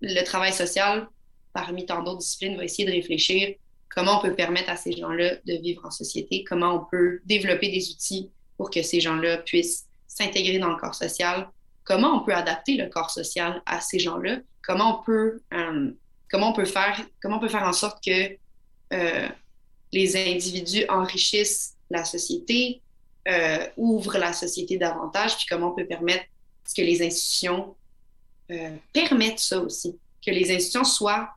le travail social, parmi tant d'autres disciplines, va essayer de réfléchir comment on peut permettre à ces gens-là de vivre en société, comment on peut développer des outils pour que ces gens-là puissent s'intégrer dans le corps social, comment on peut adapter le corps social à ces gens-là, comment on peut, euh, faire, en sorte que euh, les individus enrichissent la société, ouvrent la société davantage, puis comment on peut permettre que les institutions euh, permettre ça aussi, que les institutions soient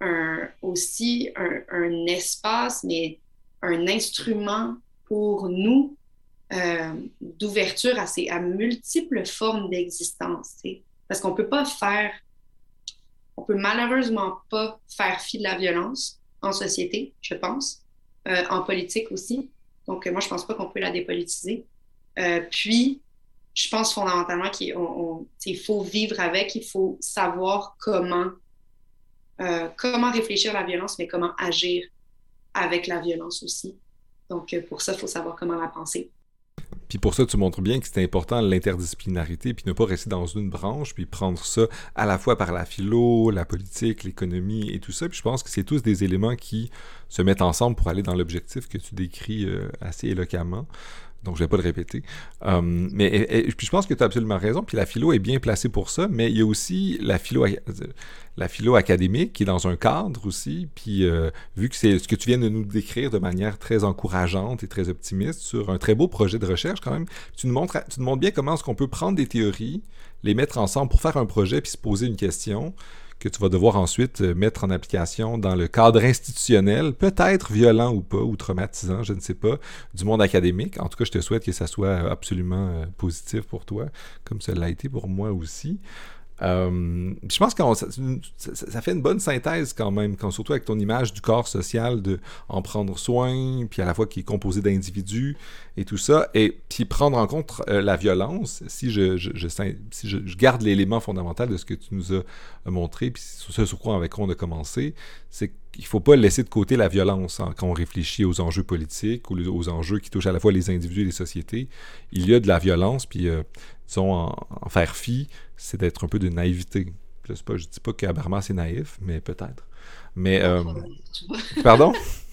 un, aussi un, espace, mais un instrument pour nous euh, d'ouverture à, ces, à multiples formes d'existence. Parce qu'on ne peut pas faire, on peut malheureusement pas faire fi de la violence en société, je pense, euh, en politique aussi. Donc, moi, je pense pas qu'on peut la dépolitiser. puis, je pense fondamentalement qu'il faut vivre avec, il faut savoir comment, euh, comment réfléchir à la violence, mais comment agir avec la violence aussi. Donc, euh, pour ça, il faut savoir comment la penser. Puis pour ça, tu montres bien que c'est important l'interdisciplinarité, puis ne pas rester dans une branche, puis prendre ça à la fois par la philo, la politique, l'économie et tout ça. Puis je pense que c'est tous des éléments qui se mettent ensemble pour aller dans l'objectif que tu décris euh, assez éloquemment donc je vais pas le répéter. Euh, mais je pense que tu as absolument raison, puis la philo est bien placée pour ça, mais il y a aussi la philo, la philo académique qui est dans un cadre aussi, puis euh, vu que c'est ce que tu viens de nous décrire de manière très encourageante et très optimiste sur un très beau projet de recherche quand même, tu nous montres, tu nous montres bien comment est-ce qu'on peut prendre des théories, les mettre ensemble pour faire un projet puis se poser une question, que tu vas devoir ensuite euh, mettre en application dans le cadre institutionnel, peut-être violent ou pas, ou traumatisant, je ne sais pas, du monde académique. En tout cas, je te souhaite que ça soit absolument euh, positif pour toi, comme ça l'a été pour moi aussi. Euh, je pense que ça, fait une bonne synthèse quand même, quand, surtout avec ton image du corps social, de en prendre soin, puis à la fois qui est composé d'individus et tout ça, et puis prendre en compte euh, la violence, si je, je, si je, garde l'élément fondamental de ce que tu nous as montré, puis ce sur quoi avec quoi on a commencé, c'est qu'il ne faut pas laisser de côté la violence hein, quand on réfléchit aux enjeux politiques ou aux enjeux qui touchent à la fois les individus et les sociétés. Il y a de la violence, puis euh, disons, en, faire fi, c'est d'être un peu de naïveté. Je sais pas, je dis pas qu'Abermas est naïf, mais peut-être. Mais. Euh, pardon?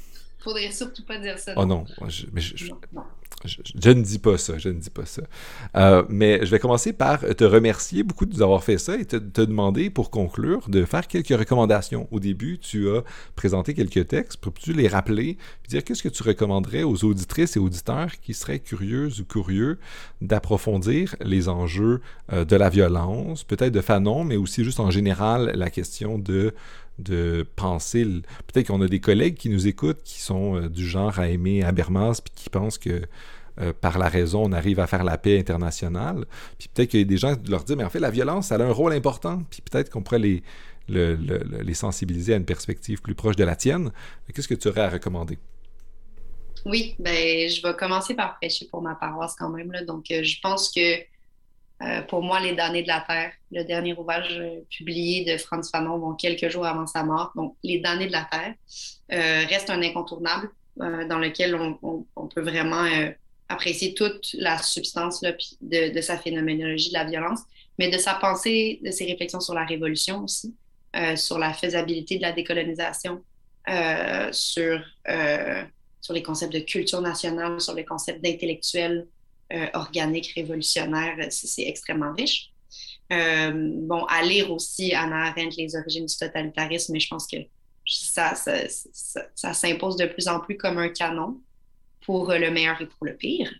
faudrait surtout pas dire ça. Oh non, mais je, non. Je, ne dis pas ça, je ne dis pas ça. Euh, mais je vais commencer par te remercier beaucoup de nous avoir fait ça et te, te, demander, pour conclure, de faire quelques recommandations. Au début, tu as présenté quelques textes. Peux-tu les rappeler et dire qu'est-ce que tu recommanderais aux auditrices et auditeurs qui seraient curieuses ou curieux d'approfondir les enjeux euh, de la violence, peut-être de Fanon, mais aussi juste en général la question de de penser. Peut-être qu'on a des collègues qui nous écoutent qui sont euh, du genre à aimer Habermas puis qui pensent que euh, par la raison, on arrive à faire la paix internationale. Puis peut-être qu'il y a des gens qui leur disent, mais en fait, la violence, elle a un rôle important. Puis peut-être qu'on pourrait les, sensibiliser à une perspective plus proche de la tienne. Qu'est-ce que tu aurais à recommander? Oui, ben, je vais commencer par prêcher pour ma paroisse quand même. Là. Donc, euh, je pense que euh, pour moi, Les damnés de la Terre, le dernier ouvrage publié de Franz Fanon, bon, quelques jours avant sa mort, donc Les damnés de la Terre, reste un incontournable dans lequel on, peut vraiment apprécier toute la substance de, sa phénoménologie de la violence, mais de sa pensée, de ses réflexions sur la révolution aussi, euh, sur la faisabilité de la décolonisation, euh, sur, euh, sur les concepts de culture nationale, sur les concepts d'intellectuels organiques révolutionnaires. C'est extrêmement riche. bon, à lire aussi Anna Arendt, Les origines du totalitarisme, mais je pense que ça, s'impose de plus en plus comme un canon pour le meilleur et pour le pire.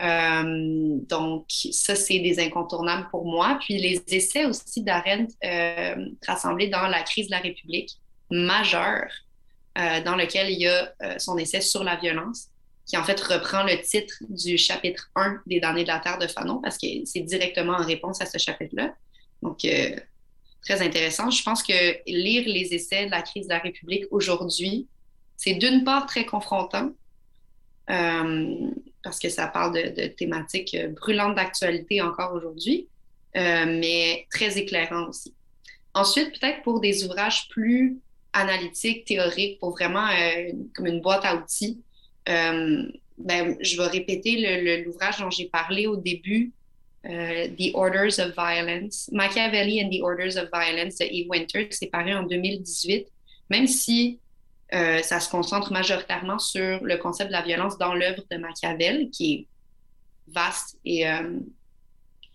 Euh, donc, ça, c'est des incontournables pour moi. Puis les essais aussi d'Arendt euh, rassemblés dans la crise de la République majeure, euh, dans lequel il y a son essai sur la violence, qui en fait reprend le titre du chapitre 1 des Damnés de la Terre de Fanon, parce que c'est directement en réponse à ce chapitre-là. Donc, très intéressant. Je pense que lire les essais de la crise de la République aujourd'hui, c'est d'une part très confrontant, euh, parce que ça parle de, thématiques brûlantes d'actualité encore aujourd'hui, euh, mais très éclairant aussi. Ensuite, peut-être pour des ouvrages plus analytiques, théoriques, pour vraiment euh, comme une boîte à outils, ben, je vais répéter l'ouvrage dont j'ai parlé au début, The Orders of Violence, Machiavelli and the Orders of Violence de Eve Winter, c'est paru en 2018. Même si euh, ça se concentre majoritairement sur le concept de la violence dans l'œuvre de Machiavel, qui est vaste et euh,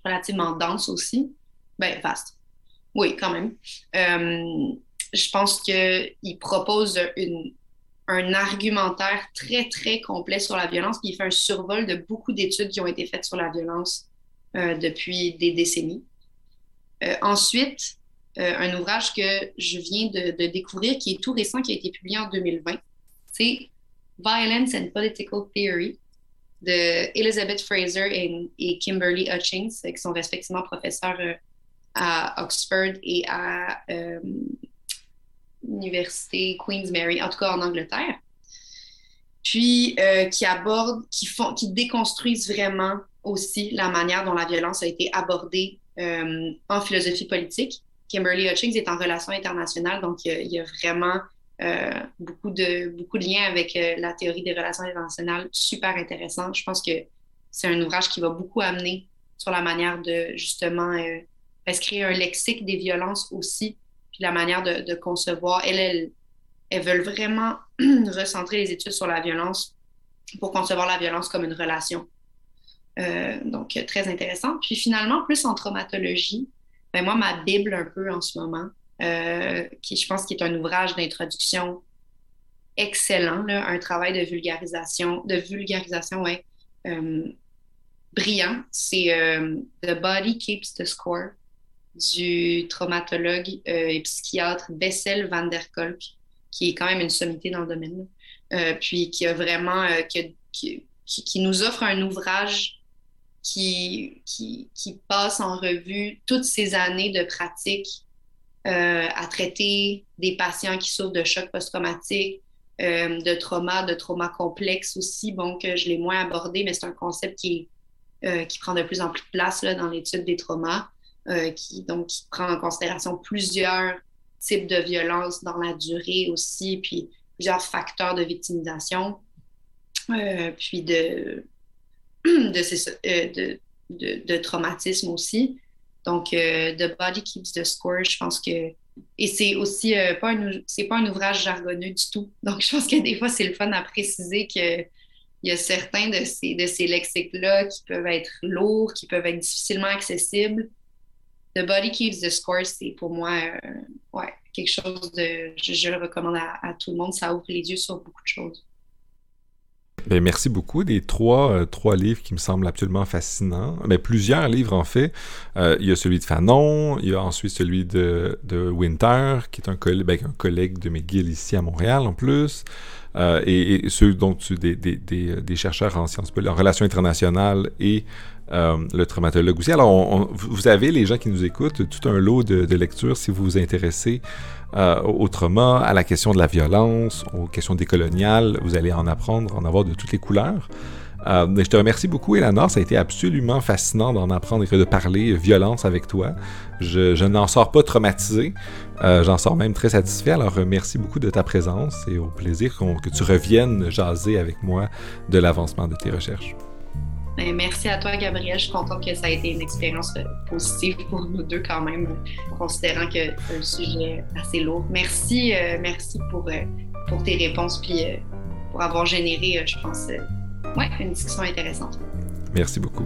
relativement dense aussi. Ben, vaste. Oui, quand même. Euh, je pense qu'il propose une, un argumentaire très, très complet sur la violence, puis il fait un survol de beaucoup d'études qui ont été faites sur la violence depuis des décennies. ensuite, euh, un ouvrage que je viens de, découvrir, qui est tout récent, qui a été publié en 2020. C'est Violence and Political Theory de Elizabeth Fraser et, Kimberly Hutchings, qui sont respectivement professeurs euh, à Oxford et à l'Université euh, Queen's Mary, en tout cas en Angleterre. Puis qui abordent, qui, font, qui déconstruisent vraiment aussi la manière dont la violence a été abordée en philosophie politique Kimberly Hutchings est en relation internationale, donc il y a, vraiment euh, beaucoup, de, beaucoup de liens avec euh, la théorie des relations internationales, super intéressant. Je pense que c'est un ouvrage qui va beaucoup amener sur la manière de justement euh, un lexique des violences aussi, puis la manière de, concevoir. Elles, elles, veulent vraiment recentrer les études sur la violence pour concevoir la violence comme une relation. Euh, donc, très intéressant. Puis finalement, plus en traumatologie, ben, moi, ma Bible un peu en ce moment, euh, qui je pense qui est un ouvrage d'introduction excellent, un travail de vulgarisation, de vulgarisation, ouais, euh, brillant. C'est euh, The Body Keeps the Score du traumatologue et psychiatre Bessel van der Kolk, qui est quand même une sommité dans le domaine, puis qui a vraiment, qui, qui, nous offre un ouvrage qui, passe en revue toutes ces années de pratique euh, à traiter des patients qui souffrent de choc post-traumatique, euh, de trauma, de trauma complexe aussi, bon, que je l'ai moins abordé, mais c'est un concept qui, euh, prend de plus en plus de place dans l'étude des traumas, qui, donc, prend en considération plusieurs types de violences dans la durée aussi, puis plusieurs facteurs de victimisation, puis de de, ces, euh, de, de, de, traumatisme aussi. Donc, euh, The Body Keeps the Score, je pense que Et c'est aussi pas, un, pas un ouvrage jargonneux du tout. Donc, je pense que des fois, c'est le fun à préciser que il y a certains de ces, de ces lexiques-là qui peuvent être lourds, qui peuvent être difficilement accessibles. The Body Keeps the Score, c'est pour moi ouais, quelque chose de. Je, le recommande à, tout le monde. Ça ouvre les yeux sur beaucoup de choses. Bien, merci beaucoup des trois, euh, trois livres qui me semblent absolument fascinants. Mais plusieurs livres, en fait. Euh, il y a celui de Fanon, il y a ensuite celui de, Winter, qui est un, collègue, ben, un collègue de McGill ici à Montréal en plus. Euh, et, ceux dont des, des, chercheurs en sciences en relations internationales et euh, le traumatologue aussi. Alors, vous avez, les gens qui nous écoutent, tout un lot de, lectures si vous vous intéressez euh, au trauma, à la question de la violence, aux questions décoloniales. Vous allez en apprendre, en avoir de toutes les couleurs. Euh, je te remercie beaucoup, Eleanor. Ça a été absolument fascinant d'en apprendre et de parler violence avec toi. Je, n'en sors pas traumatisé. Euh, j'en sors même très satisfait. Alors, merci beaucoup de ta présence et au plaisir que tu reviennes jaser avec moi de l'avancement de tes recherches. Ben, merci à toi, Gabriel. Je suis contente que ça a été une expérience euh, positive pour nous deux quand même, considérant que c'est un sujet assez lourd. Merci, merci pour, pour tes réponses puis pour avoir généré, je pense, ouais, une discussion intéressante. Merci beaucoup.